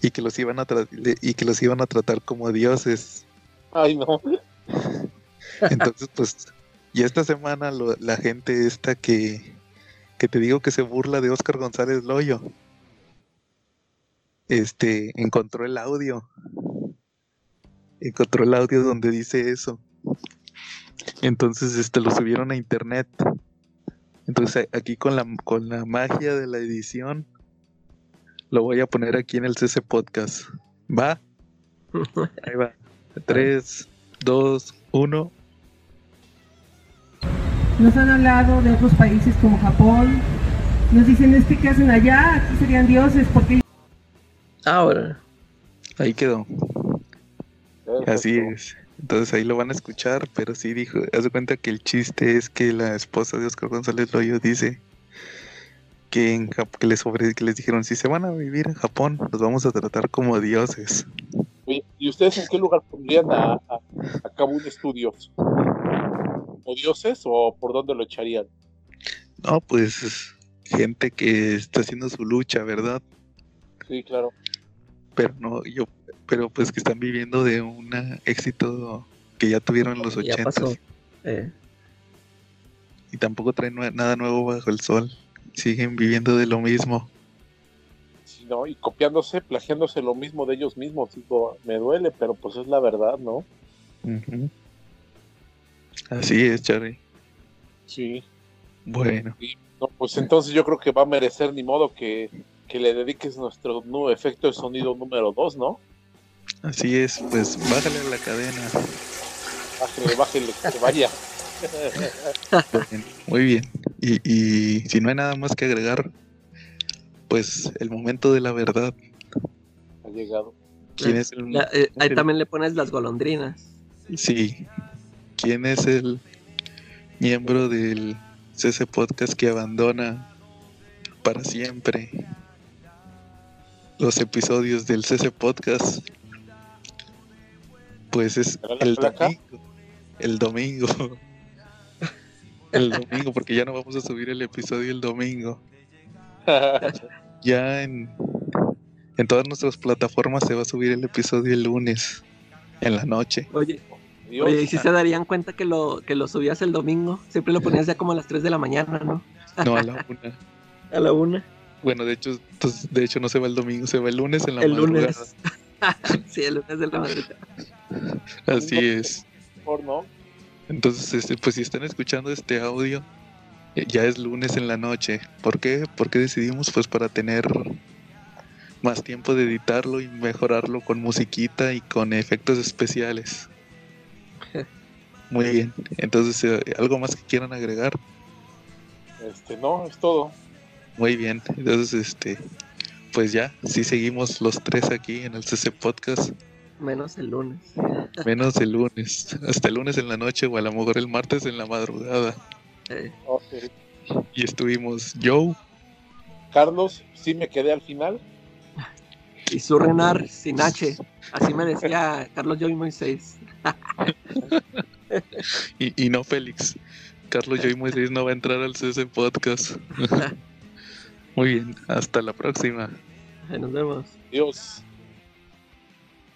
y que los iban a y que los iban a tratar como dioses. Ay, no. Entonces, pues, y esta semana lo- la gente esta que, que te digo que se burla de Oscar González Loyo, este, encontró el audio. Encontró el audio donde dice eso. Entonces, este, lo subieron a internet. Entonces, aquí con la, con la magia de la edición, lo voy a poner aquí en el CC Podcast. ¿Va? Ahí va. 3, 2, 1. Nos han hablado de otros países como Japón. Nos dicen, es que ¿qué hacen allá? Aquí serían dioses, porque Ahora. Ahí quedó. Así es. Entonces ahí lo van a escuchar, pero sí dijo, haz de cuenta que el chiste es que la esposa de Oscar González Loyo dice que, en Jap- que, les ofre- que les dijeron, si se van a vivir en Japón, los vamos a tratar como dioses. ¿Y ustedes en qué lugar pondrían a, a, a cabo un estudio? ¿O dioses o por dónde lo echarían? No, pues gente que está haciendo su lucha, ¿verdad? Sí, claro. Pero no, yo, pero pues que están viviendo de un éxito que ya tuvieron en los ochentas. Eh, y tampoco traen nue- nada nuevo bajo el sol. Siguen viviendo de lo mismo. Sí, ¿no? Y copiándose, plagiándose lo mismo de ellos mismos. Digo, me duele, pero pues es la verdad, ¿no? Ujú. Así es, Charlie. Sí. Bueno, No, pues entonces yo creo que va a merecer ni modo que, que le dediques nuestro nuevo efecto de sonido número 2, ¿no? así es. Pues bájale a la cadena. Bájale, bájale, que se vaya. Bueno, muy bien. Y, y si no hay nada más que agregar, pues el momento de la verdad. Ha llegado. ¿Quién es el, la- eh, ahí el- también le pones las golondrinas. Sí. ¿Quién es el miembro del CC Podcast que abandona para siempre los episodios del CC Podcast? Pues es ¿Será la el placa? domingo. El domingo. El domingo, porque ya no vamos a subir el episodio el domingo. Ya en, en todas nuestras plataformas se va a subir el episodio el lunes, en la noche. Oye, Dios, oye, y si se darían cuenta que lo, que lo subías el domingo, siempre lo ponías ya como a las 3 de la mañana, ¿no? No a la una. A la una. Bueno, de hecho, pues, de hecho no se va el domingo, se va el lunes en la El madrugada. lunes. sí, el lunes de la madrugada. Así es. mejor, ¿no? Entonces, este, pues si están escuchando este audio, eh, ya es lunes en la noche. ¿Por qué? Porque decidimos pues para tener más tiempo de editarlo y mejorarlo con musiquita y con efectos especiales. Muy bien. Entonces, eh, ¿algo más que quieran agregar? Este, no, es todo. Muy bien. Entonces, este, pues ya, sí seguimos los tres aquí en el CC Podcast. Menos el lunes. Menos el lunes. Hasta el lunes en la noche o a lo mejor el martes en la madrugada. Eh. Y estuvimos Joe, Carlos, sí me quedé al final. y su Renar sin H. Así me decía Carlos Joy Moisés. y, y no Félix. Carlos Joy Moisés no va a entrar al CC Podcast. Muy bien, hasta la próxima. Nos vemos. Dios.